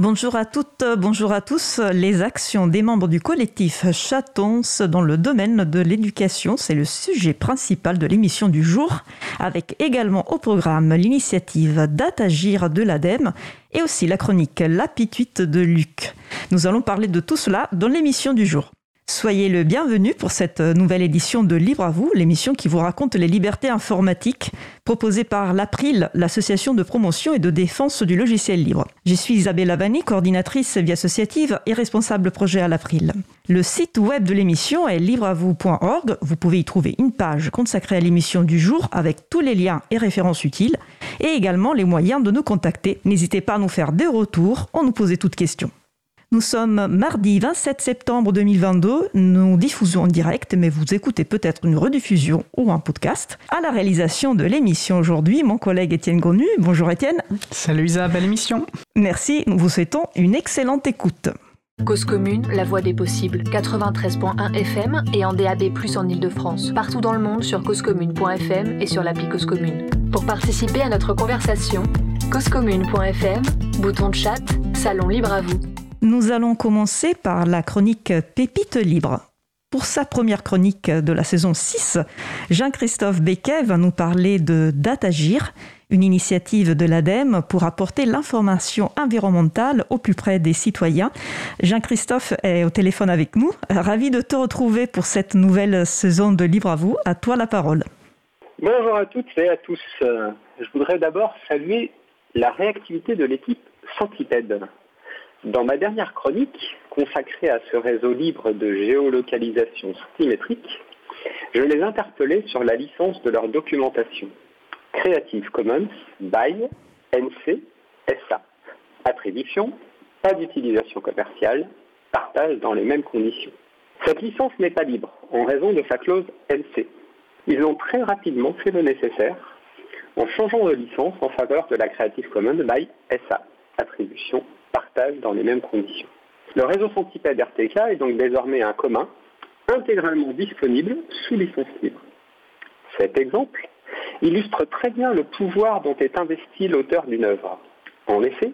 Bonjour à toutes, bonjour à tous. Les actions des membres du collectif Chatons dans le domaine de l'éducation, c'est le sujet principal de l'émission du jour, avec également au programme l'initiative Datagir de l'ADEME et aussi la chronique L'Apituite de Luc. Nous allons parler de tout cela dans l'émission du jour. Soyez le bienvenu pour cette nouvelle édition de Libre à vous, l'émission qui vous raconte les libertés informatiques proposée par l'April, l'association de promotion et de défense du logiciel libre. Je suis Isabelle Lavani, coordinatrice vie associative et responsable projet à l'April. Le site web de l'émission est libreavou.org. Vous pouvez y trouver une page consacrée à l'émission du jour avec tous les liens et références utiles et également les moyens de nous contacter. N'hésitez pas à nous faire des retours en nous poser toutes questions. Nous sommes mardi 27 septembre 2022. Nous diffusons en direct, mais vous écoutez peut-être une rediffusion ou un podcast. À la réalisation de l'émission aujourd'hui, mon collègue Étienne Gonu. Bonjour Étienne. Salut Isa, belle émission. Merci, nous vous souhaitons une excellente écoute. Cause commune, la voix des possibles, 93.1 FM et en DAB+, en Ile-de-France. Partout dans le monde sur causecommune.fm et sur l'appli Cause Commune. Pour participer à notre conversation, causecommune.fm, bouton de chat, salon libre à vous. Nous allons commencer par la chronique Pépite libre. Pour sa première chronique de la saison 6, Jean-Christophe Becquet va nous parler de Datagir, une initiative de l'ADEME pour apporter l'information environnementale au plus près des citoyens. Jean-Christophe est au téléphone avec nous. Ravi de te retrouver pour cette nouvelle saison de Libre à vous. À toi la parole. Bonjour à toutes et à tous. Je voudrais d'abord saluer la réactivité de l'équipe Centipède. Dans ma dernière chronique, consacrée à ce réseau libre de géolocalisation symétrique, je les interpellais sur la licence de leur documentation. Creative Commons by NC SA. Attribution, pas d'utilisation commerciale, partage dans les mêmes conditions. Cette licence n'est pas libre en raison de sa clause NC. Ils ont très rapidement fait le nécessaire en changeant de licence en faveur de la Creative Commons by SA. Attribution, partage dans les mêmes conditions. Le réseau Centipède RTK est donc désormais un commun, intégralement disponible sous licence libre. Cet exemple illustre très bien le pouvoir dont est investi l'auteur d'une œuvre. En effet,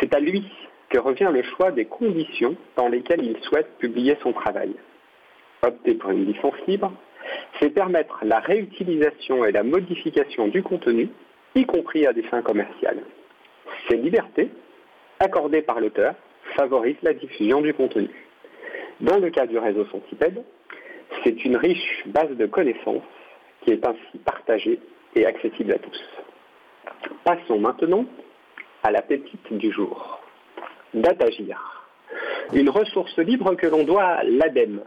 c'est à lui que revient le choix des conditions dans lesquelles il souhaite publier son travail. Opter pour une licence libre, c'est permettre la réutilisation et la modification du contenu, y compris à des fins commerciales. Ces libertés accordée par l'auteur favorise la diffusion du contenu. Dans le cas du réseau Centipède, c'est une riche base de connaissances qui est ainsi partagée et accessible à tous. Passons maintenant à la pépite du jour. Datagir, une ressource libre que l'on doit à l'ADEME,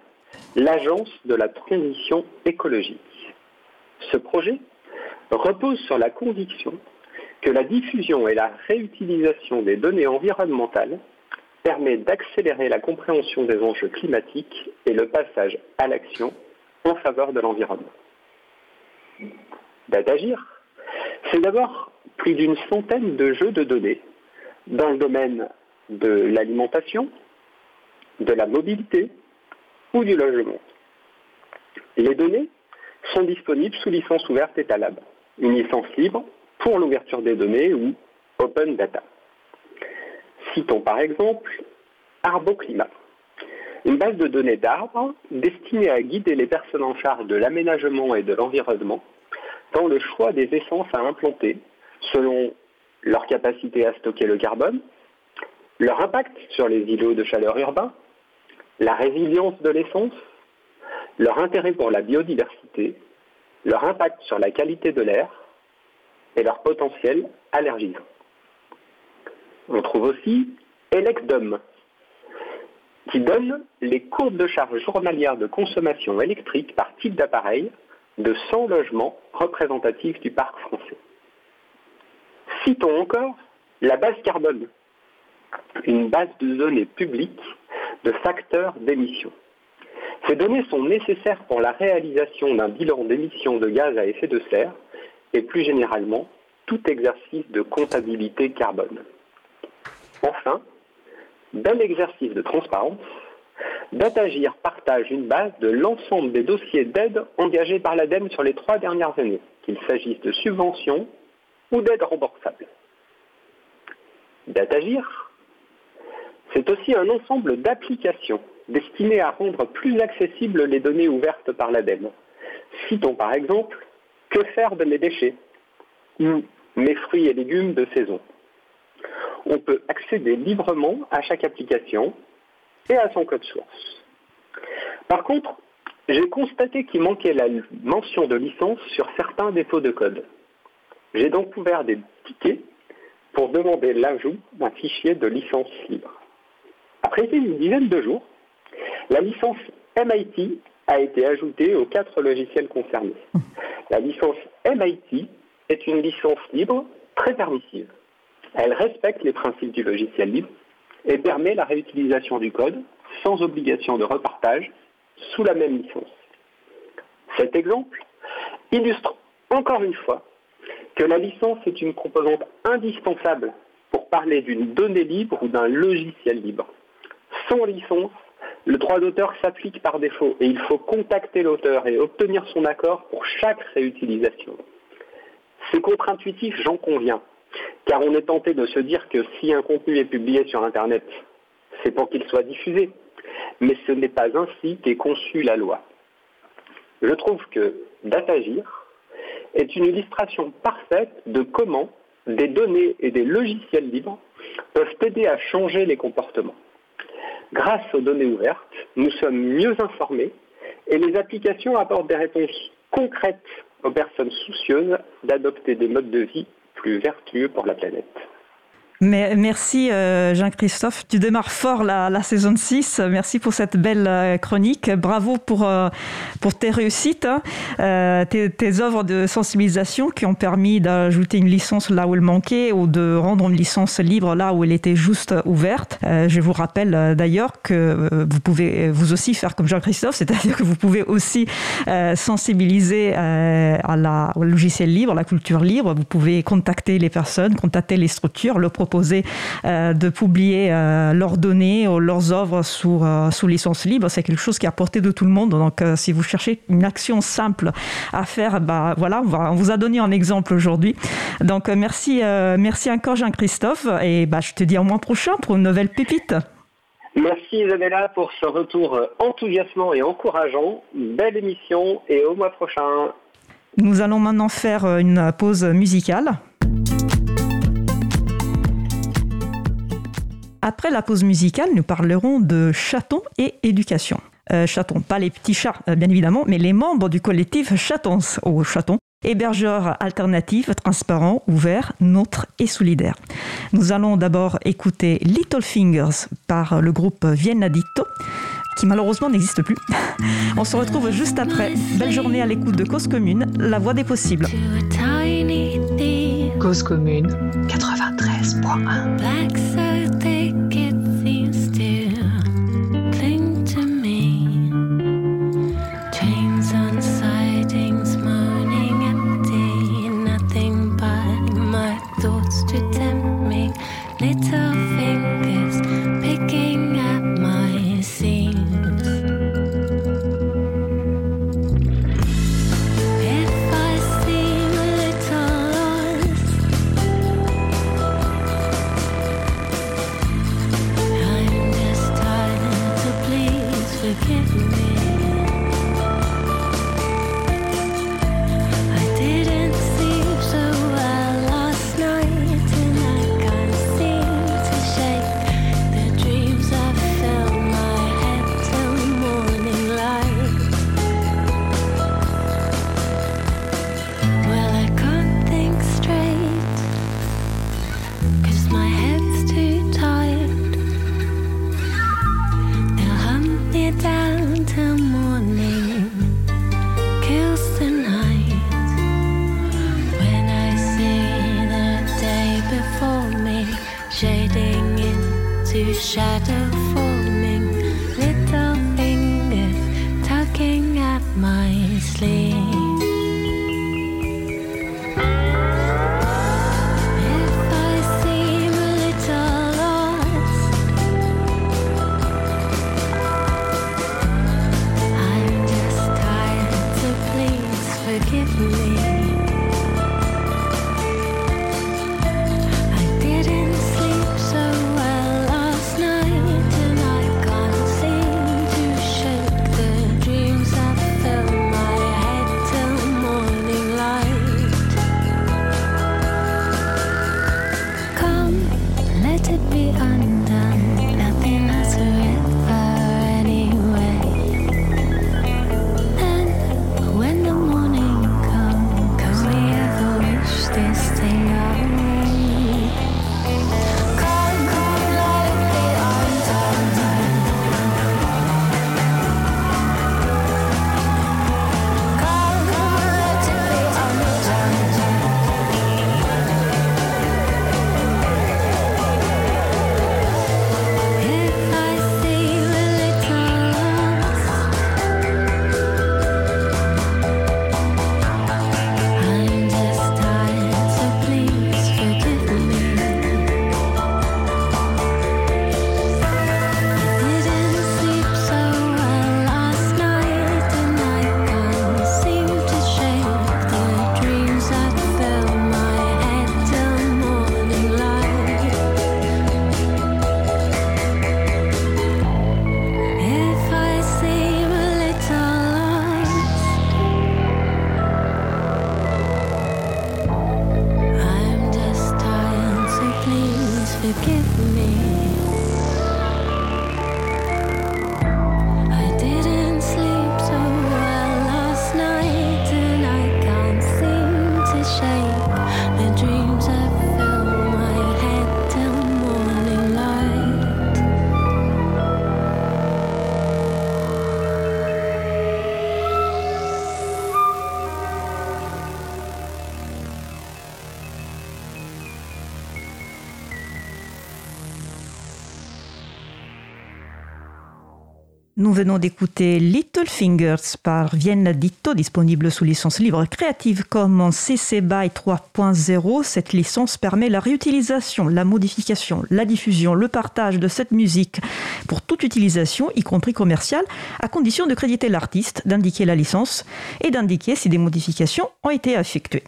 l'Agence de la transition écologique. Ce projet repose sur la conviction que la diffusion et la réutilisation des données environnementales permet d'accélérer la compréhension des enjeux climatiques et le passage à l'action en faveur de l'environnement. Datagir, c'est d'abord plus d'une centaine de jeux de données dans le domaine de l'alimentation, de la mobilité ou du logement. Les données sont disponibles sous licence ouverte Etalab, une licence libre pour l'ouverture des données ou Open Data. Citons par exemple ArboClimat, une base de données d'arbres destinée à guider les personnes en charge de l'aménagement et de l'environnement dans le choix des essences à implanter selon leur capacité à stocker le carbone, leur impact sur les îlots de chaleur urbains, la résilience de l'essence, leur intérêt pour la biodiversité, leur impact sur la qualité de l'air, et leur potentiel allergisant. On trouve aussi Elecdom, qui donne les courbes de charge journalière de consommation électrique par type d'appareil de 100 logements représentatifs du parc français. Citons encore la base carbone, une base de données publiques de facteurs d'émission. Ces données sont nécessaires pour la réalisation d'un bilan d'émissions de gaz à effet de serre et plus généralement tout exercice de comptabilité carbone. Enfin, bel exercice de transparence, Datagir partage une base de l'ensemble des dossiers d'aide engagés par l'ADEME sur les trois dernières années, qu'il s'agisse de subventions ou d'aides remboursables. Datagir, c'est aussi un ensemble d'applications destinées à rendre plus accessibles les données ouvertes par l'ADEME. Citons par exemple Que faire de mes déchets ou Mes fruits et légumes de saison. On peut accéder librement à chaque application et à son code source. Par contre, j'ai constaté qu'il manquait la mention de licence sur certains défauts de code. J'ai donc ouvert des tickets pour demander l'ajout d'un fichier de licence libre. Après une dizaine de jours, la licence MIT a été ajoutée aux quatre logiciels concernés. La licence MIT est une licence libre très permissive. Elle respecte les principes du logiciel libre et permet la réutilisation du code sans obligation de repartage sous la même licence. Cet exemple illustre encore une fois que la licence est une composante indispensable pour parler d'une donnée libre ou d'un logiciel libre. Sans licence, le droit d'auteur s'applique par défaut et il faut contacter l'auteur et obtenir son accord pour chaque réutilisation. C'est contre-intuitif, j'en conviens, car on est tenté de se dire que si un contenu est publié sur Internet, c'est pour qu'il soit diffusé. Mais ce n'est pas ainsi qu'est conçue la loi. Je trouve que Datagir est une illustration parfaite de comment des données et des logiciels libres peuvent aider à changer les comportements. Grâce aux données ouvertes, nous sommes mieux informés et les applications apportent des réponses concrètes aux personnes soucieuses d'adopter des modes de vie plus vertueux pour la planète. Merci euh, Jean-Christophe. Tu démarres fort la, saison 6. Merci pour cette belle euh, chronique. Bravo pour, euh, pour tes réussites, hein. tes, œuvres de sensibilisation qui ont permis d'ajouter une licence là où elle manquait ou de rendre une licence libre là où elle était juste ouverte. je vous rappelle d'ailleurs que vous pouvez vous aussi faire comme Jean-Christophe, c'est-à-dire que vous pouvez aussi sensibiliser à la, au logiciel libre, à la culture libre. Vous pouvez contacter les personnes, contacter les structures, le proposer euh, de publier euh, leurs données ou leurs œuvres sous, euh, sous licence libre. C'est quelque chose qui est à portée de tout le monde. Donc, si vous cherchez une action simple à faire, bah, voilà, on, vous a donné un exemple aujourd'hui. Donc, merci, merci encore Jean-Christophe. Et bah, je te dis au mois prochain pour une nouvelle pépite. Merci Isabella pour ce retour enthousiasmant et encourageant. Belle émission et au mois prochain. Nous allons maintenant faire une pause musicale. Après la pause musicale, nous parlerons de chatons et éducation. Euh, chatons, pas les petits chats, euh, bien évidemment, mais les membres du collectif Chatons au Chaton, hébergeurs alternatifs, transparents, ouverts, neutres et solidaires. Nous allons d'abord écouter Little Fingers par le groupe Vienna Dito, qui malheureusement n'existe plus. On se retrouve juste après. Belle journée à l'écoute de Cause Commune, la voix des possibles. Cause Commune 93.1 Nous venons d'écouter Little Fingers par Vienna Ditto, disponible sous licence libre Creative Commons CC BY 3.0. Cette licence permet la réutilisation, la modification, la diffusion, le partage de cette musique pour toute utilisation, y compris commerciale, à condition de créditer l'artiste, d'indiquer la licence et d'indiquer si des modifications ont été effectuées.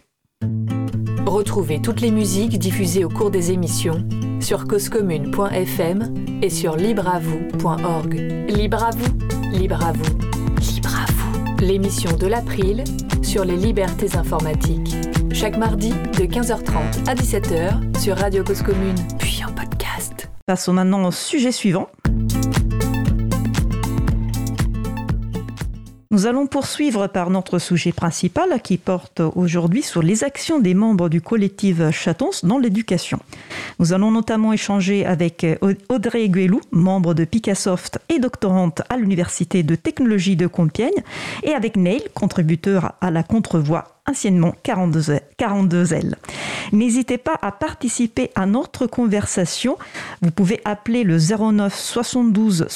Retrouvez toutes les musiques diffusées au cours des émissions sur causecommune.fm et sur libreavoue.org. Libre à vous, libre à vous, libre à vous. L'émission de l'April sur les libertés informatiques. Chaque mardi de 15h30 à 17h sur Radio Cause Commune, puis en podcast. Passons maintenant au sujet suivant. Nous allons poursuivre par notre sujet principal qui porte aujourd'hui sur les actions des membres du collectif Chatons dans l'éducation. Nous allons notamment échanger avec Audrey Guélou, membre de Picassoft et doctorante à l'Université de technologie de Compiègne, et avec Neil, contributeur à la contrevoix anciennement 42, 42 L. N'hésitez pas à participer à notre conversation. Vous pouvez appeler le 09 72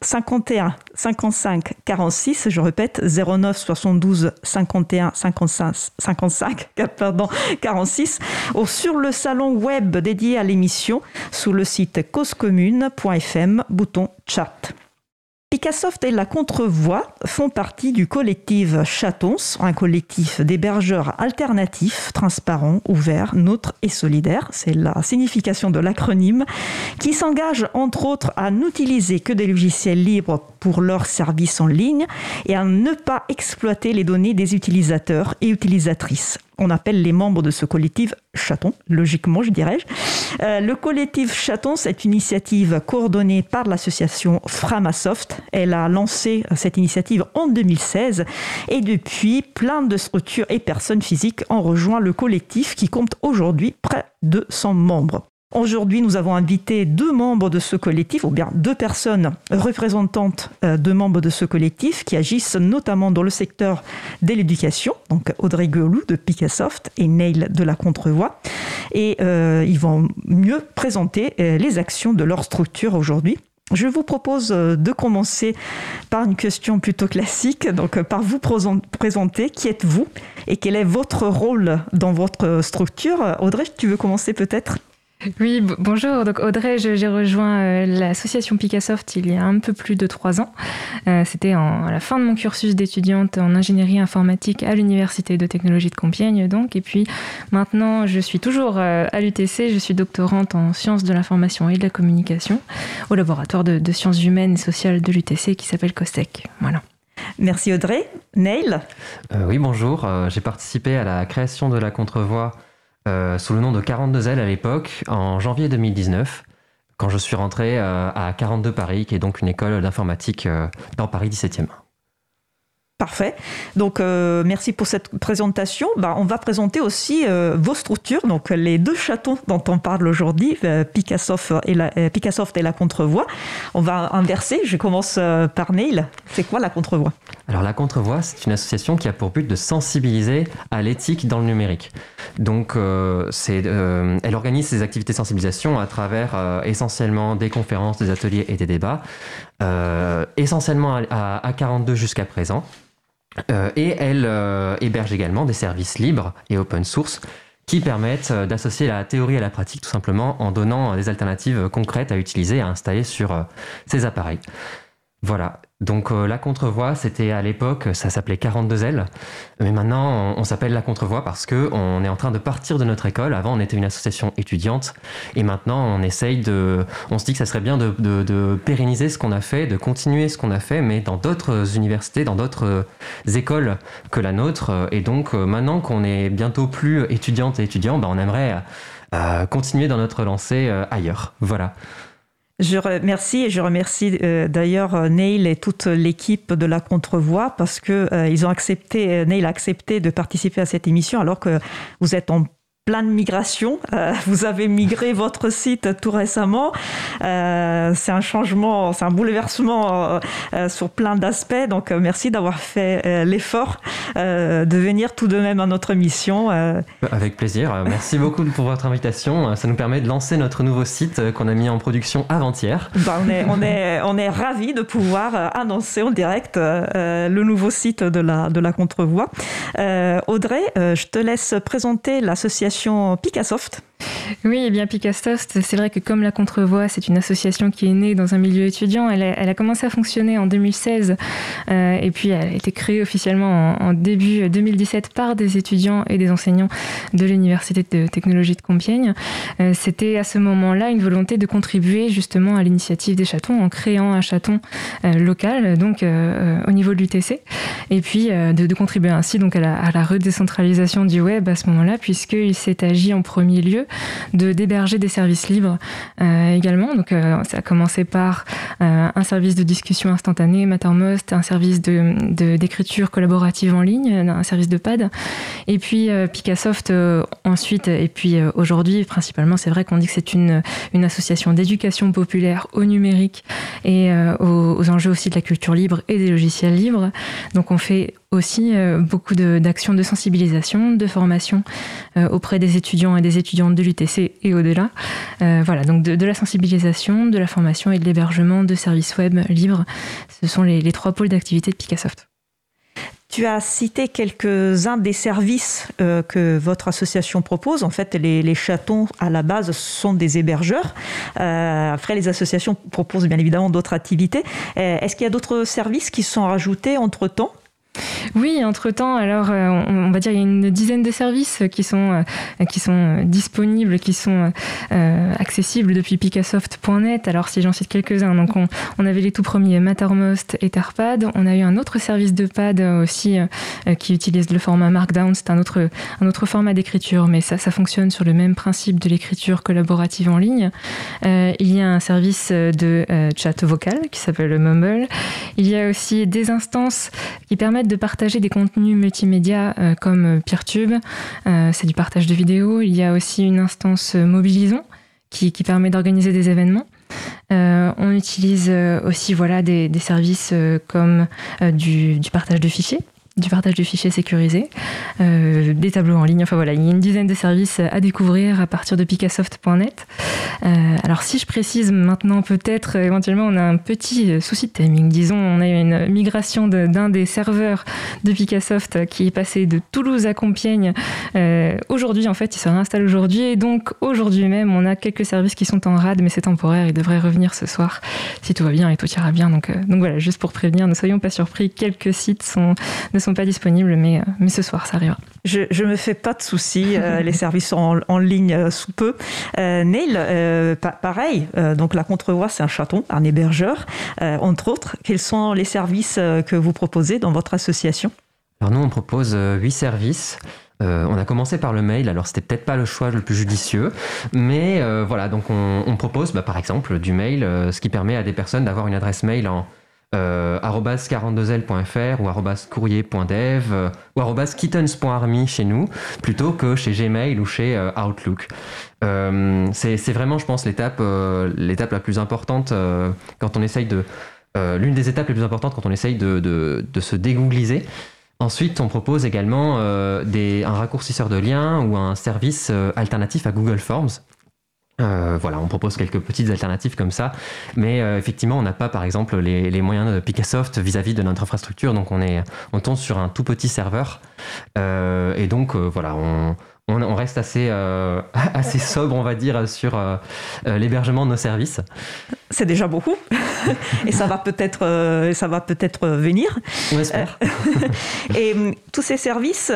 51 55 46. Je répète, 09 72 51 55, 55 pardon, 46 ou sur le salon web dédié à l'émission sous le site causecommune.fm, bouton chat. Picassoft et la Contrevoix font partie du collectif Chatons, un collectif d'hébergeurs alternatifs, transparents, ouverts, neutres et solidaires. C'est la signification de l'acronyme, qui s'engage entre autres à n'utiliser que des logiciels libres pour leurs services en ligne et à ne pas exploiter les données des utilisateurs et utilisatrices on appelle les membres de ce collectif chatons, logiquement, je dirais. Euh, le collectif Chatons est une initiative coordonnée par l'association Framasoft. Elle a lancé cette initiative en 2016 et depuis, plein de structures et personnes physiques ont rejoint le collectif qui compte aujourd'hui près de 100 membres. Aujourd'hui, nous avons invité deux membres de ce collectif, ou bien deux personnes représentantes euh, de membres de ce collectif qui agissent notamment dans le secteur de l'éducation, donc Audrey Gueulou de Picassoft et Neil de la Contrevoix. Et euh, ils vont mieux présenter euh, les actions de leur structure aujourd'hui. Je vous propose de commencer par une question plutôt classique, donc par vous présenter qui êtes-vous et quel est votre rôle dans votre structure. Audrey, tu veux commencer peut-être? Oui, bonjour. Donc Audrey, j'ai rejoint euh, l'association Picassoft il y a un peu plus de trois ans. Euh, c'était à la fin de mon cursus d'étudiante en ingénierie informatique à l'université de technologie de Compiègne, donc. Et puis maintenant, je suis toujours euh, à l'UTC. Je suis doctorante en sciences de l'information et de la communication au laboratoire de, sciences humaines et sociales de l'UTC qui s'appelle COSTEC. Voilà. Merci Audrey. Neil? Oui, bonjour. j'ai participé à la création de la contrevoix sous le nom de 42L à l'époque, en janvier 2019. quand je suis rentré à 42 Paris, qui est donc une école d'informatique dans Paris 17e. Parfait. Donc, euh, merci pour cette présentation. Bah, on va présenter aussi euh, vos structures, donc les deux châteaux dont on parle aujourd'hui, euh, Picassoft, et la, Picassoft et la Contrevoix. On va inverser. Je commence par Neil. C'est quoi la Contrevoix? Alors, la Contrevoix, c'est une association qui a pour but de sensibiliser à l'éthique dans le numérique. Donc, c'est, elle organise ses activités de sensibilisation à travers essentiellement des conférences, des ateliers et des débats, essentiellement à 42 jusqu'à présent. Euh, et elle euh, héberge également des services libres et open source qui permettent euh, d'associer la théorie à la pratique tout simplement en donnant des alternatives concrètes à utiliser, à installer sur ces appareils. Voilà. Donc euh, la contrevoix, c'était à l'époque, ça s'appelait 42 ailes, mais maintenant on, s'appelle la contrevoix parce que on est en train de partir de notre école. Avant, on était une association étudiante, et maintenant on essaye de, on se dit que ça serait bien de, pérenniser ce qu'on a fait, de continuer ce qu'on a fait, mais dans d'autres universités, dans d'autres écoles que la nôtre. Et donc euh, maintenant qu'on est bientôt plus étudiante et étudiant, bah, on aimerait euh, continuer dans notre lancée ailleurs. Voilà. Je remercie et je remercie euh, d'ailleurs euh, Neil et toute l'équipe de la Contrevoix parce que euh, ils ont accepté, Neil a accepté de participer à cette émission alors que vous êtes en plein de migration. Euh, vous avez migré votre site tout récemment. Euh, c'est un changement, c'est un bouleversement euh, sur plein d'aspects. Donc merci d'avoir fait l'effort de venir tout de même à notre mission. Avec plaisir. Merci beaucoup pour votre invitation. Ça nous permet de lancer notre nouveau site qu'on a mis en production avant-hier. Bah, on est, on est, on est ravis de pouvoir annoncer en direct le nouveau site de la, de la Contrevoix. Audrey, je te laisse présenter l'association Picassoft. Oui, et eh bien Picassoft, c'est vrai que comme la Contrevoix, c'est une association qui est née dans un milieu étudiant. Elle a, commencé à fonctionner en 2016 euh, et puis elle a été créée officiellement en, début 2017 par des étudiants et des enseignants de l'Université de technologie de Compiègne. Euh, c'était à ce moment-là une volonté de contribuer justement à l'initiative des chatons en créant un chaton euh, local, donc au niveau de l'UTC, et puis de, contribuer ainsi donc à la, à la redécentralisation du web à ce moment-là, puisqu'il s'est agi en premier lieu de d'héberger des services libres euh, également. Donc euh, ça a commencé par euh, un service de discussion instantanée, Mattermost, un service de d'écriture collaborative en ligne, un service de pad, et puis Picassoft ensuite, et puis aujourd'hui principalement, c'est vrai qu'on dit que c'est une une association d'éducation populaire au numérique et aux, enjeux aussi de la culture libre et des logiciels libres. Donc on fait aussi beaucoup d'actions de, sensibilisation, de formation auprès des étudiants et des étudiantes de l'UTC et au-delà. Euh, voilà, donc de, la sensibilisation, de la formation et de l'hébergement de services web libres. Ce sont les, trois pôles d'activité de Picassoft. Tu as cité quelques-uns des services que votre association propose. En fait, les, les, chatons, à la base, sont des hébergeurs. après, les associations proposent bien évidemment d'autres activités. Est-ce qu'il y a d'autres services qui sont rajoutés entre-temps? Oui, entre-temps, alors euh, on, va dire il y a une dizaine de services qui sont, euh, qui sont disponibles, qui sont euh, accessibles depuis picassoft.net. Alors si j'en cite quelques-uns, donc on, avait les tout premiers Mattermost et Tarpad. On a eu un autre service de pad aussi qui utilise le format Markdown. C'est un autre, un autre format d'écriture, mais ça, ça fonctionne sur le même principe de l'écriture collaborative en ligne. il y a un service de chat vocal qui s'appelle Mumble. Il y a aussi des instances qui permettent de partager des contenus multimédia euh, comme euh, Peertube. Euh, c'est du partage de vidéos. Il y a aussi une instance Mobilisons qui, permet d'organiser des événements. on utilise aussi voilà, des, services comme du, partage de fichiers du partage de fichiers sécurisés, euh, des tableaux en ligne. Enfin voilà, il y a une dizaine de services à découvrir à partir de picassoft.net. Euh, alors si je précise maintenant, peut-être éventuellement on a un petit souci de timing. Disons, on a eu une migration d'un des serveurs de Picassoft qui est passé de Toulouse à Compiègne. Euh, aujourd'hui, en fait, il se réinstalle aujourd'hui et donc aujourd'hui même, on a quelques services qui sont en rade, mais c'est temporaire. Ils devraient revenir ce soir si tout va bien et tout ira bien. Donc, donc voilà, juste pour prévenir, ne soyons pas surpris. Quelques sites ne sont pas disponibles, mais, euh, mais ce soir, ça arrivera. Je ne me fais pas de soucis, euh, les services sont en, ligne euh, sous peu. Neil, pareil, donc la Contrevoix, c'est un chaton, un hébergeur, entre autres. Quels sont les services que vous proposez dans votre association? Alors nous, on propose huit services. on a commencé par le mail, alors c'était peut-être pas le choix le plus judicieux, mais voilà, donc on, propose bah, par exemple du mail, ce qui permet à des personnes d'avoir une adresse mail en euh, 42l.fr ou courrier.dev euh, ou kittens.army chez nous plutôt que chez Gmail ou chez euh, Outlook. Euh, c'est vraiment, je pense, l'étape la plus importante quand on essaye de l'une des étapes les plus importantes quand on essaye de, se dégoogliser. Ensuite, on propose également un raccourcisseur de liens ou un service alternatif à Google Forms euh, voilà, on propose quelques petites alternatives comme ça, mais euh, effectivement, on n'a pas, par exemple, les, moyens de Picassoft vis-à-vis de notre infrastructure, donc on est, on tombe sur un tout petit serveur, euh, et donc voilà, on, on, reste assez, assez sobre, on va dire, sur l'hébergement de nos services. C'est déjà beaucoup, et ça va peut-être, ça va peut-être venir. On espère. et tous ces services,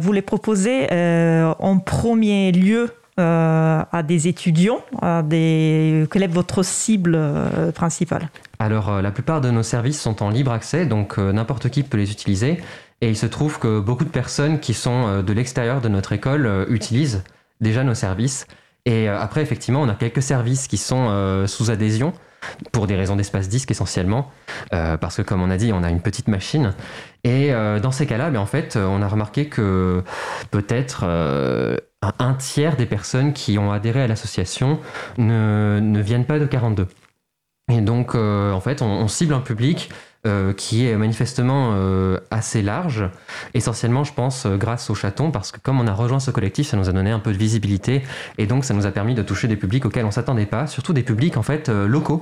vous les proposez en premier lieu euh, à des étudiants à des... Quelle est votre cible euh, principale? Alors, euh, la plupart de nos services sont en libre accès, donc n'importe qui peut les utiliser. Et il se trouve que beaucoup de personnes qui sont de l'extérieur de notre école utilisent déjà nos services. Et après, effectivement, on a quelques services qui sont sous adhésion pour des raisons d'espace disque essentiellement, parce que comme on a dit, on a une petite machine. Et dans ces cas-là, ben, en fait, on a remarqué que peut-être un tiers des personnes qui ont adhéré à l'association ne, ne, viennent pas de 42. Et donc, euh, en fait, on, cible un public euh, qui est manifestement euh, assez large, essentiellement, je pense, euh, grâce au chaton, parce que comme on a rejoint ce collectif, ça nous a donné un peu de visibilité, et donc ça nous a permis de toucher des publics auxquels on s'attendait pas, surtout des publics en fait locaux,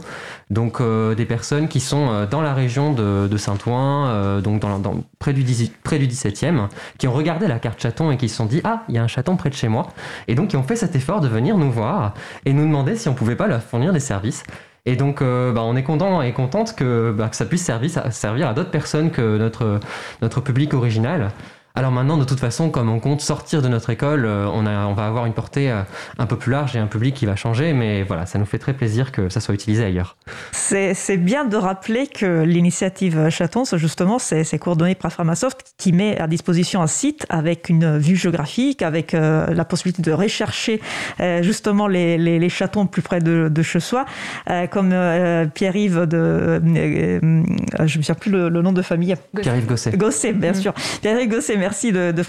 donc des personnes qui sont dans la région de, Saint-Ouen, donc dans, près, du près du 17e, qui ont regardé la carte chaton et qui se sont dit ah il y a un chaton près de chez moi, et donc qui ont fait cet effort de venir nous voir et nous demander si on pouvait pas leur fournir des services. Et donc, euh, bah, on est content et contente que, bah, ça puisse servir, à d'autres personnes que notre public original. Alors maintenant, de toute façon, comme on compte sortir de notre école, euh, on, a, on va avoir une portée euh, un peu plus large et un public qui va changer, mais voilà, ça nous fait très plaisir que ça soit utilisé ailleurs. C'est bien de rappeler que l'initiative Chatons, justement, c'est coordonné par Pharmasoft qui met à disposition un site avec une vue géographique, avec euh, la possibilité de rechercher justement les, les, chatons plus près de, de chez soi, comme Pierre-Yves de... je ne me souviens plus le, nom de famille. Pierre-Yves Gosset. Gosset, bien sûr. Pierre-Yves Gosset, merci de, de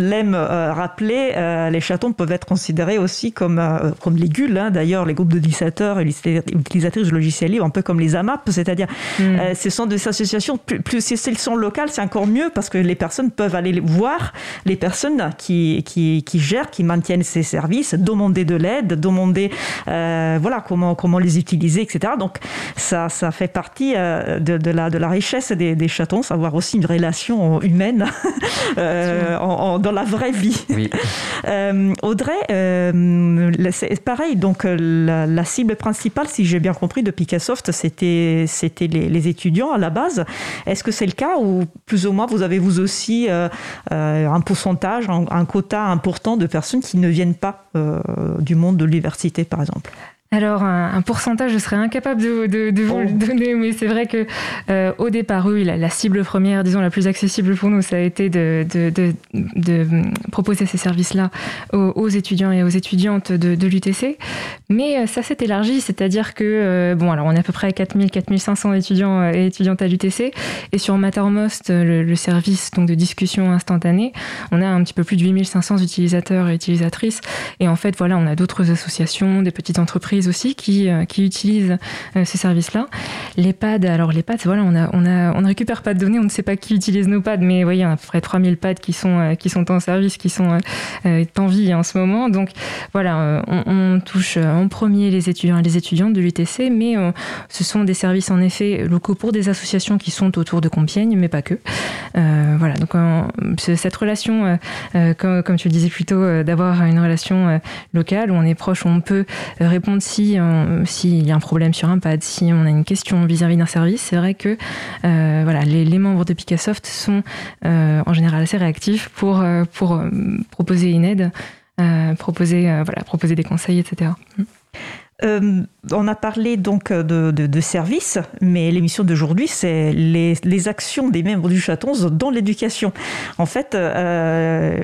l'aime euh, rappeler, euh, les chatons peuvent être considérés aussi comme, euh, comme les gules. Hein. D'ailleurs, les groupes d'utilisateurs et utilisatrices de logiciels libres, un peu comme les AMAP, c'est-à-dire mm. ce sont des associations, plus, plus si elles sont locales, c'est encore mieux parce que les personnes peuvent aller voir les personnes qui, qui, qui gèrent, qui maintiennent ces services, demander de l'aide, demander voilà, comment, comment les utiliser, etc. Donc ça, ça fait partie de, de, la, de la richesse des, des chatons, savoir aussi une relation humaine euh, dans la vraie vie. Euh, Audrey, euh, c'est pareil, donc la, cible principale, si j'ai bien compris, de Picassoft, c'était c'était les, étudiants à la base. Est-ce que c'est le cas ou plus ou moins vous avez vous aussi un pourcentage, un, quota important de personnes qui ne viennent pas du monde de l'université, par exemple? Alors, un, pourcentage, je serais incapable de, vous le oh. donner, mais c'est vrai que euh, au départ, oui, la, cible première, disons la plus accessible pour nous, ça a été de, proposer ces services-là aux, étudiants et aux étudiantes de, l'UTC. Mais euh, ça s'est élargi, c'est-à-dire que, euh, bon, alors on est à peu près à 4000, 4500 étudiants et étudiantes à l'UTC, et sur Mattermost, le, le, service donc de discussion instantanée, on a un petit peu plus de 8500 utilisateurs et utilisatrices. Et en fait, voilà, on a d'autres associations, des petites entreprises aussi qui, euh, qui utilisent euh, ces services-là. Les pads, alors les pads, voilà, on a, on a, on ne récupère pas de données, on ne sait pas qui utilise nos pads, mais voyez, y a à peu près 3000 pads qui sont, euh, qui sont en service, qui sont en vie en ce moment. Donc voilà, on, touche en premier les étudiants et les étudiantes de l'UTC, mais ce sont des services en effet locaux pour des associations qui sont autour de Compiègne, mais pas que. voilà, donc cette relation, comme, comme, tu le disais plus tôt, d'avoir une relation locale où on est proche, où on peut répondre si euh, s'il y a un problème sur un pad, si on a une question vis-à-vis d'un service, c'est vrai que euh, voilà, les, membres de Picassoft sont euh, en général assez réactifs pour, pour proposer une aide, proposer, voilà, proposer des conseils, etc. Euh, on a parlé donc de, de, services, mais l'émission d'aujourd'hui, c'est les, actions des membres du Chaton dans l'éducation. En fait, euh,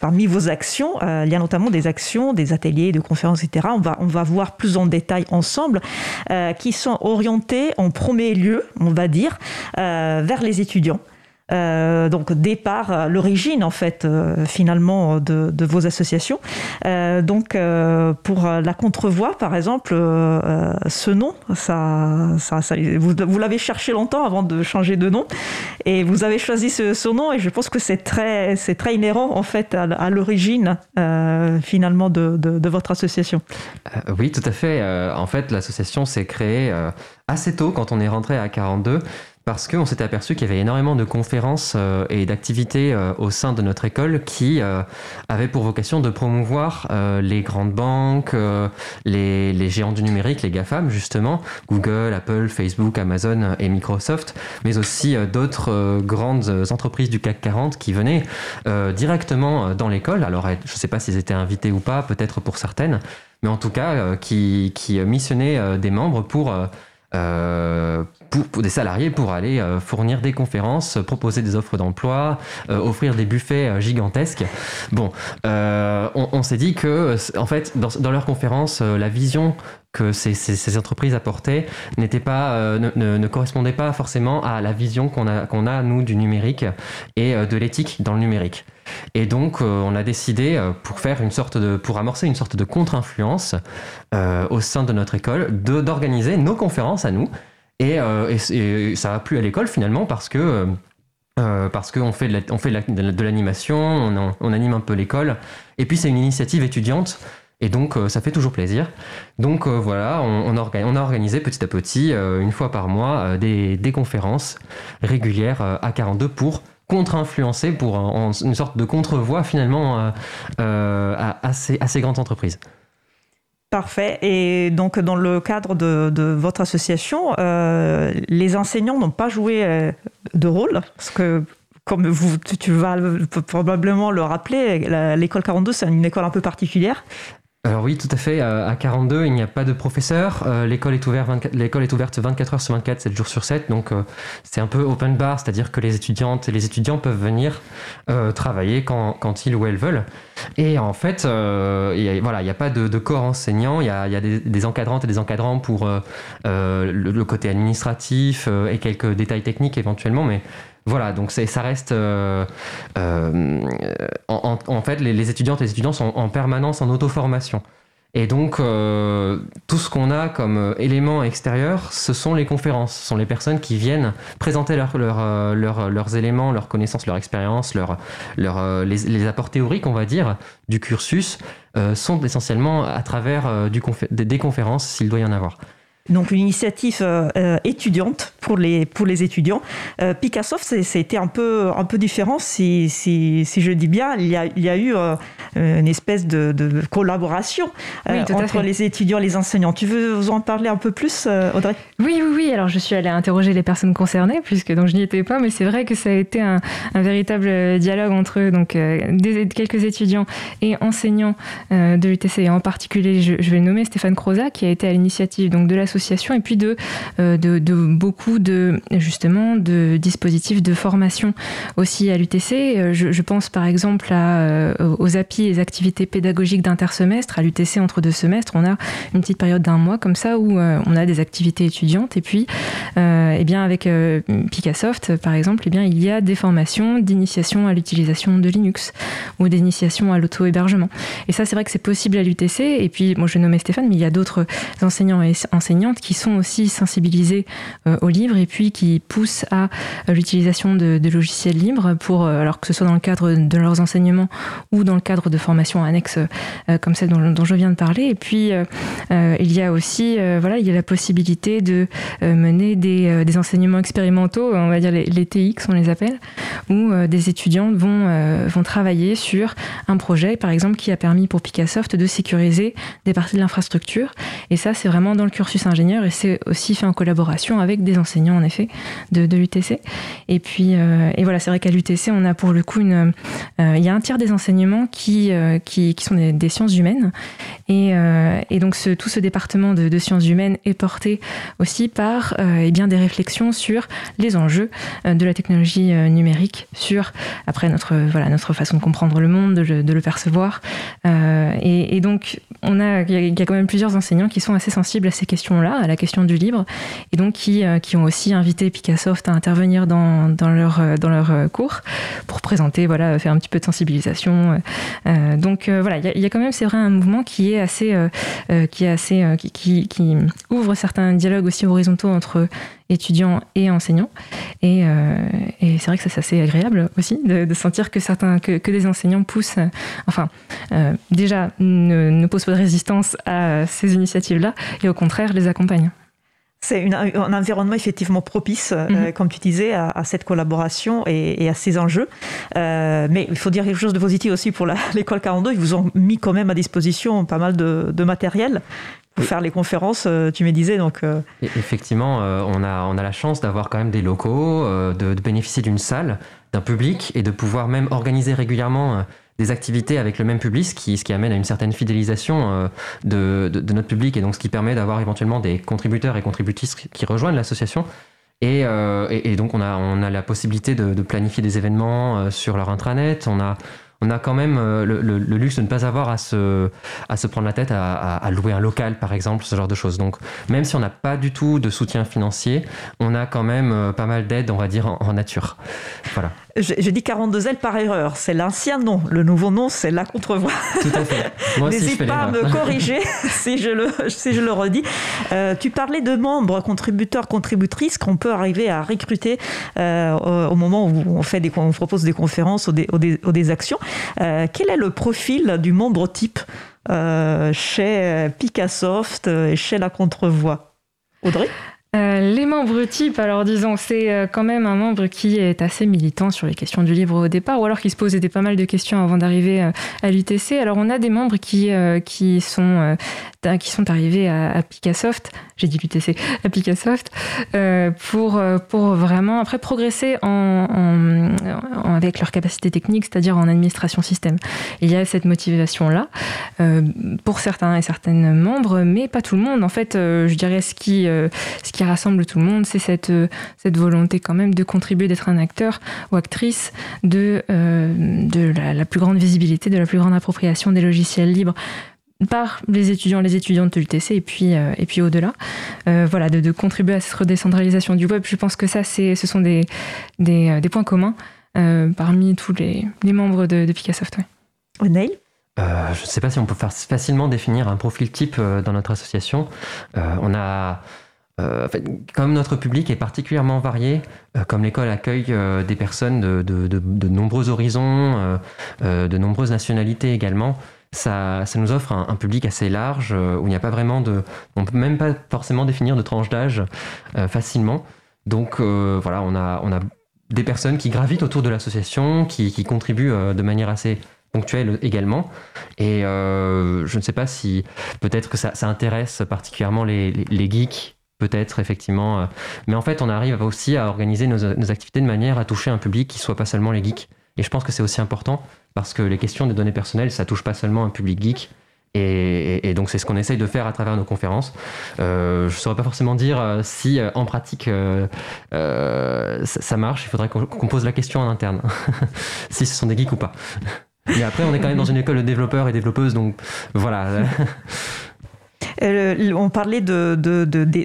parmi vos actions, euh, il y a notamment des actions, des ateliers, de conférences, etc. On va, on va voir plus en détail ensemble, qui sont orientées en premier lieu, on va dire, vers les étudiants. Euh, donc départ, euh, l'origine en fait euh, finalement de, vos associations. donc pour la contrevoix par exemple, ce nom, ça, ça, vous, l'avez cherché longtemps avant de changer de nom et vous avez choisi ce, nom et je pense que c'est très, très inhérent en fait à, l'origine finalement de, votre association. oui, tout à fait. en fait, l'association s'est créée assez tôt quand on est rentré à 42 parce qu'on s'était aperçu qu'il y avait énormément de conférences euh, et d'activités euh, au sein de notre école qui euh, avaient pour vocation de promouvoir les grandes banques, les, géants du numérique, les GAFAM justement, Google, Apple, Facebook, Amazon et Microsoft, mais aussi d'autres grandes entreprises du CAC 40 qui venaient directement dans l'école. Alors je ne sais pas s'ils étaient invités ou pas, peut-être pour certaines, mais en tout cas qui, qui missionnaient des membres pour euh, pour, des salariés pour aller euh, fournir des conférences, proposer des offres d'emploi, euh, offrir des buffets gigantesques. Bon, on, s'est dit que, en fait, dans, dans leurs conférences, la vision que ces, ces, entreprises apportaient n'était pas, ne, ne, correspondait pas forcément à la vision qu'on a, qu'on a, nous, du numérique et de l'éthique dans le numérique. Et donc, euh, on a décidé, euh, pour faire une sorte de, pour amorcer une sorte de contre-influence euh, au sein de notre école, d'organiser nos conférences à nous. Et, ça va plus à l'école finalement parce que parce qu'on fait de on fait de l'animation, on, anime un peu l'école. Et puis c'est une initiative étudiante. Et donc, ça fait toujours plaisir. Donc, voilà, on, a organisé petit à petit, une fois par mois, des, des conférences régulières à 42 pour contre-influencer pour une sorte de contre-voix finalement euh, euh, à, ces, grandes entreprises. Parfait. Et donc, dans le cadre de, votre association, euh, les enseignants n'ont pas joué de rôle, parce que comme tu vas probablement le rappeler, l'école 42, c'est une école un peu particulière. Alors oui, tout à fait. À 42, il n'y a pas de professeur. Euh, l'école est, ouverte l'école est ouverte 24 heures sur 24, 7 jours sur 7. Donc euh, c'est un peu open bar, c'est-à-dire que les étudiantes et les étudiants peuvent venir euh, travailler quand, ils ou elles veulent. Et en fait, voilà, il n'y a pas de, corps enseignant. Il y a, des, encadrantes et des encadrants pour le, le, côté administratif et quelques détails techniques éventuellement. Mais voilà, donc ça reste. Euh, euh, en, fait, les, étudiantes et les étudiants sont en permanence en auto-formation. Et donc, euh, tout ce qu'on a comme élément extérieur, ce sont les conférences, ce sont les personnes qui viennent présenter leurs éléments, leurs connaissances, leurs expériences, les, apports théoriques, on va dire, du cursus, sont essentiellement à travers des conférences, s'il doit y en avoir donc une initiative euh, euh, étudiante pour les, pour les étudiants. Euh, Picassoft, c'était un peu, un peu différent, si, si, si, je dis bien. Il y a, il y a eu une espèce de, de collaboration entre les étudiants et les enseignants. Tu veux vous en parler un peu plus, Audrey? Oui, oui, oui. Alors je suis allée interroger les personnes concernées, puisque donc, je n'y étais pas, mais c'est vrai que ça a été un, un véritable dialogue entre eux, donc des, quelques étudiants et enseignants de l'UTC. En particulier, je, je, vais le nommer Stéphane Croza, qui a été à l'initiative donc de l'association et puis euh, de, beaucoup de justement de dispositifs de formation aussi à l'UTC. Euh, je, pense par exemple euh, aux API, les activités pédagogiques d'intersemestre. À l'UTC, entre deux semestres, on a une petite période d'un mois comme ça où on a des activités étudiantes. Et puis, eh bien avec Picassoft, par exemple, eh bien, il y a des formations d'initiation à l'utilisation de Linux ou d'initiation à l'auto-hébergement. Et ça, c'est vrai que c'est possible à l'UTC. Et puis, moi, je nommais Stéphane, mais il y a d'autres enseignants et enseignants qui sont aussi sensibilisées euh, au livre et puis qui poussent à euh, l'utilisation de, logiciels libres pour, euh, alors que ce soit dans le cadre de leurs enseignements ou dans le cadre de formations annexes comme celle dont, je viens de parler. Et puis, il y a aussi, voilà, il y a la possibilité de mener des, des, enseignements expérimentaux, on va dire les, les TX, on les appelle, où des étudiants vont, vont travailler sur un projet, par exemple, qui a permis pour Picassoft de sécuriser des parties de l'infrastructure. Et ça, c'est vraiment dans le cursus ingénieur et c'est aussi fait en collaboration avec des enseignants, en effet, de, l'UTC. Et puis, et voilà, c'est vrai qu'à l'UTC, on a pour le coup une, il y a un tiers des enseignements qui, qui, qui, sont des, sciences humaines. Et, et donc, tout ce département de, sciences humaines est porté aussi par eh bien, des réflexions sur les enjeux de la technologie numérique, sur après notre, voilà, notre façon de comprendre le monde, de, le percevoir. Euh, et, donc, on a, il y, a quand même plusieurs enseignants qui sont assez sensibles à ces questions-là, à la question du libre, et donc qui, euh, qui ont aussi invité Picassoft à intervenir dans, dans leur, euh, dans leur cours pour présenter, voilà, faire un petit peu de sensibilisation. donc voilà, il y, a quand même, c'est vrai, un mouvement qui est assez, qui est assez, qui, qui, ouvre certains dialogues aussi horizontaux entre étudiants et enseignants. Et, et c'est vrai que c'est assez agréable aussi de, sentir que certains, que, des enseignants poussent, enfin, euh, déjà ne, ne posent pas de résistance à ces initiatives-là et au contraire les accompagnent. C'est un environnement effectivement propice, euh, mhm. comme tu disais, à, cette collaboration et, à ces enjeux. Euh, mais il faut dire quelque chose de positif aussi pour l'école 42. Ils vous ont mis quand même à disposition pas mal de, de matériel pour faire les conférences, tu me disais. Donc, Effectivement, on, a, on a la chance d'avoir quand même des locaux, de, de bénéficier d'une salle, d'un public et de pouvoir même organiser régulièrement des activités avec le même public, ce qui, amène à une certaine fidélisation euh, de, notre public et donc ce qui permet d'avoir éventuellement des contributeurs et contributrices qui rejoignent l'association. Et, euh, et, donc on a, on a la possibilité de, planifier des événements euh, sur leur intranet. On a quand même euh, le, luxe de ne pas avoir à se, à se prendre la tête à, louer un local, par exemple, ce genre de choses. Donc, même si on n'a pas du tout de soutien financier, on a quand même euh, pas mal d'aide, on va dire, en, nature. Voilà. J'ai dit 42 ailes par erreur. C'est l'ancien nom. Le nouveau nom, c'est la contrevoix. Tout à fait. N'hésite pas à me corriger si je le, si je le redis. Euh, tu parlais de membres, contributeurs, contributrices qu'on peut arriver à recruter au moment où on, fait des, on propose des conférences ou des, ou des actions. Euh, quel est le profil du membre type euh, chez Picassoft et chez la Contrevoix? Audrey? Euh, les membres types, alors disons, c'est quand même un membre qui est assez militant sur les questions du livre au départ, ou alors qui se posait des pas mal de questions avant d'arriver à l'UTC. Alors on a des membres qui, qui sont qui sont arrivés à, Picassoft, j'ai dit l'UTC, à Picassoft, euh, pour, euh, pour vraiment après progresser en, avec leur capacité technique, c'est-à-dire en administration système. Il y a cette motivation-là euh, pour certains et certaines membres, mais pas tout le monde. En fait, je dirais ce qui, ce qui rassemble tout le monde, c'est cette, cette volonté quand même de contribuer, d'être un acteur ou actrice de, de la, la plus grande visibilité, de la plus grande appropriation des logiciels libres par les étudiants, les étudiantes de l'UTC et puis, euh, et puis au-delà, euh, voilà, de, contribuer à cette redécentralisation du web. Je pense que ça, c'est, ce sont des, des, euh, points communs parmi tous les, les, membres de, de Picassoft. Ouais. Neil je ne sais pas si on peut faire facilement définir un profil type dans notre association. on a, comme notre public est particulièrement varié, comme l'école accueille des personnes de, de, de nombreux horizons, de nombreuses nationalités également, ça, nous offre un, public assez large euh, où il n'y a pas vraiment de. On peut même pas forcément définir de tranche d'âge euh, facilement. Donc euh, voilà, on a, on a des personnes qui gravitent autour de l'association, qui, contribuent de manière assez ponctuelle également. Et je ne sais pas si peut-être que ça, intéresse particulièrement les, geeks peut-être effectivement. Mais en fait, on arrive aussi à organiser nos, activités de manière à toucher un public qui soit pas seulement les geeks. Et je pense que c'est aussi important parce que les questions des données personnelles, ça touche pas seulement un public geek. Et, donc c'est ce qu'on essaye de faire à travers nos conférences. Euh, je ne saurais pas forcément dire euh, si euh, en pratique ça, marche. Il faudrait qu'on pose la question en interne, si ce sont des geeks ou pas. Mais après, on est quand même dans une école de développeurs et développeuses, donc voilà. Euh, on parlait de,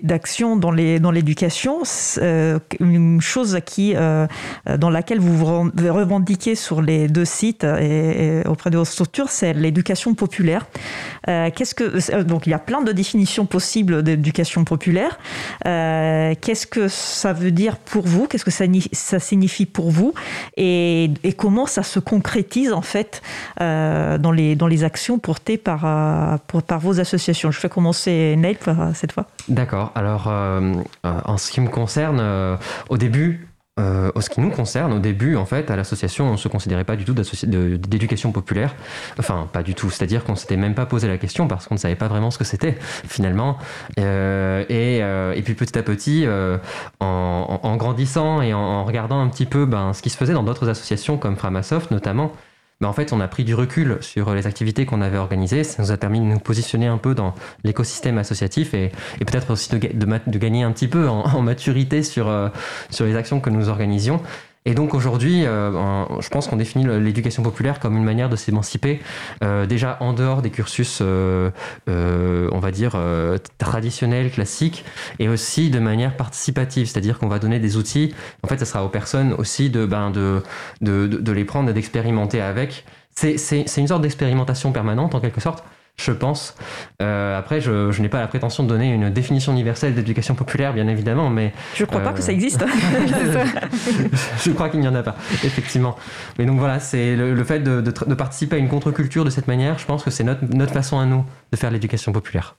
d'action dans, l'éducation. Euh, une chose qui, euh, dans laquelle vous revendiquez sur les deux sites et, auprès de vos structures, c'est l'éducation populaire. donc il y a plein de définitions possibles d'éducation populaire. qu'est-ce que ça veut dire pour vous? Qu'est-ce que ça, signifie pour vous? Et, comment ça se concrétise en fait dans, les, actions portées par, vos associations? Je fais commencer Nate cette fois. D'accord. Alors, euh, euh, en ce qui me concerne, euh, au début, euh, en ce qui nous concerne, au début, en fait, à l'association, on ne se considérait pas du tout d'éducation populaire. Enfin, pas du tout. C'est-à-dire qu'on ne s'était même pas posé la question parce qu'on ne savait pas vraiment ce que c'était, finalement. Euh, et, euh, et, puis petit à petit, en, en, grandissant et en, en, regardant un petit peu ben, ce qui se faisait dans d'autres associations comme Framasoft notamment, en fait, on a pris du recul sur les activités qu'on avait organisées. Ça nous a permis de nous positionner un peu dans l'écosystème associatif et, peut-être aussi de, gagner un petit peu en, en maturité sur, euh, sur les actions que nous organisions. Et donc aujourd'hui, euh, je pense qu'on définit l'éducation populaire comme une manière de s'émanciper, euh, déjà en dehors des cursus, euh, on va dire, traditionnels, classiques, et aussi de manière participative, c'est-à-dire qu'on va donner des outils. En fait, ce sera aux personnes aussi de, ben, de, de, de les prendre et d'expérimenter avec. C'est une sorte d'expérimentation permanente en quelque sorte je pense. Euh, après, je, je n'ai pas la prétention de donner une définition universelle d'éducation populaire, bien évidemment, mais... Je ne crois pas que ça euh, existe. je crois qu'il n'y en a pas, effectivement. Mais donc voilà, c'est le, fait de, de, participer à une contre-culture de cette manière, je pense que c'est notre, notre façon à nous de faire l'éducation populaire.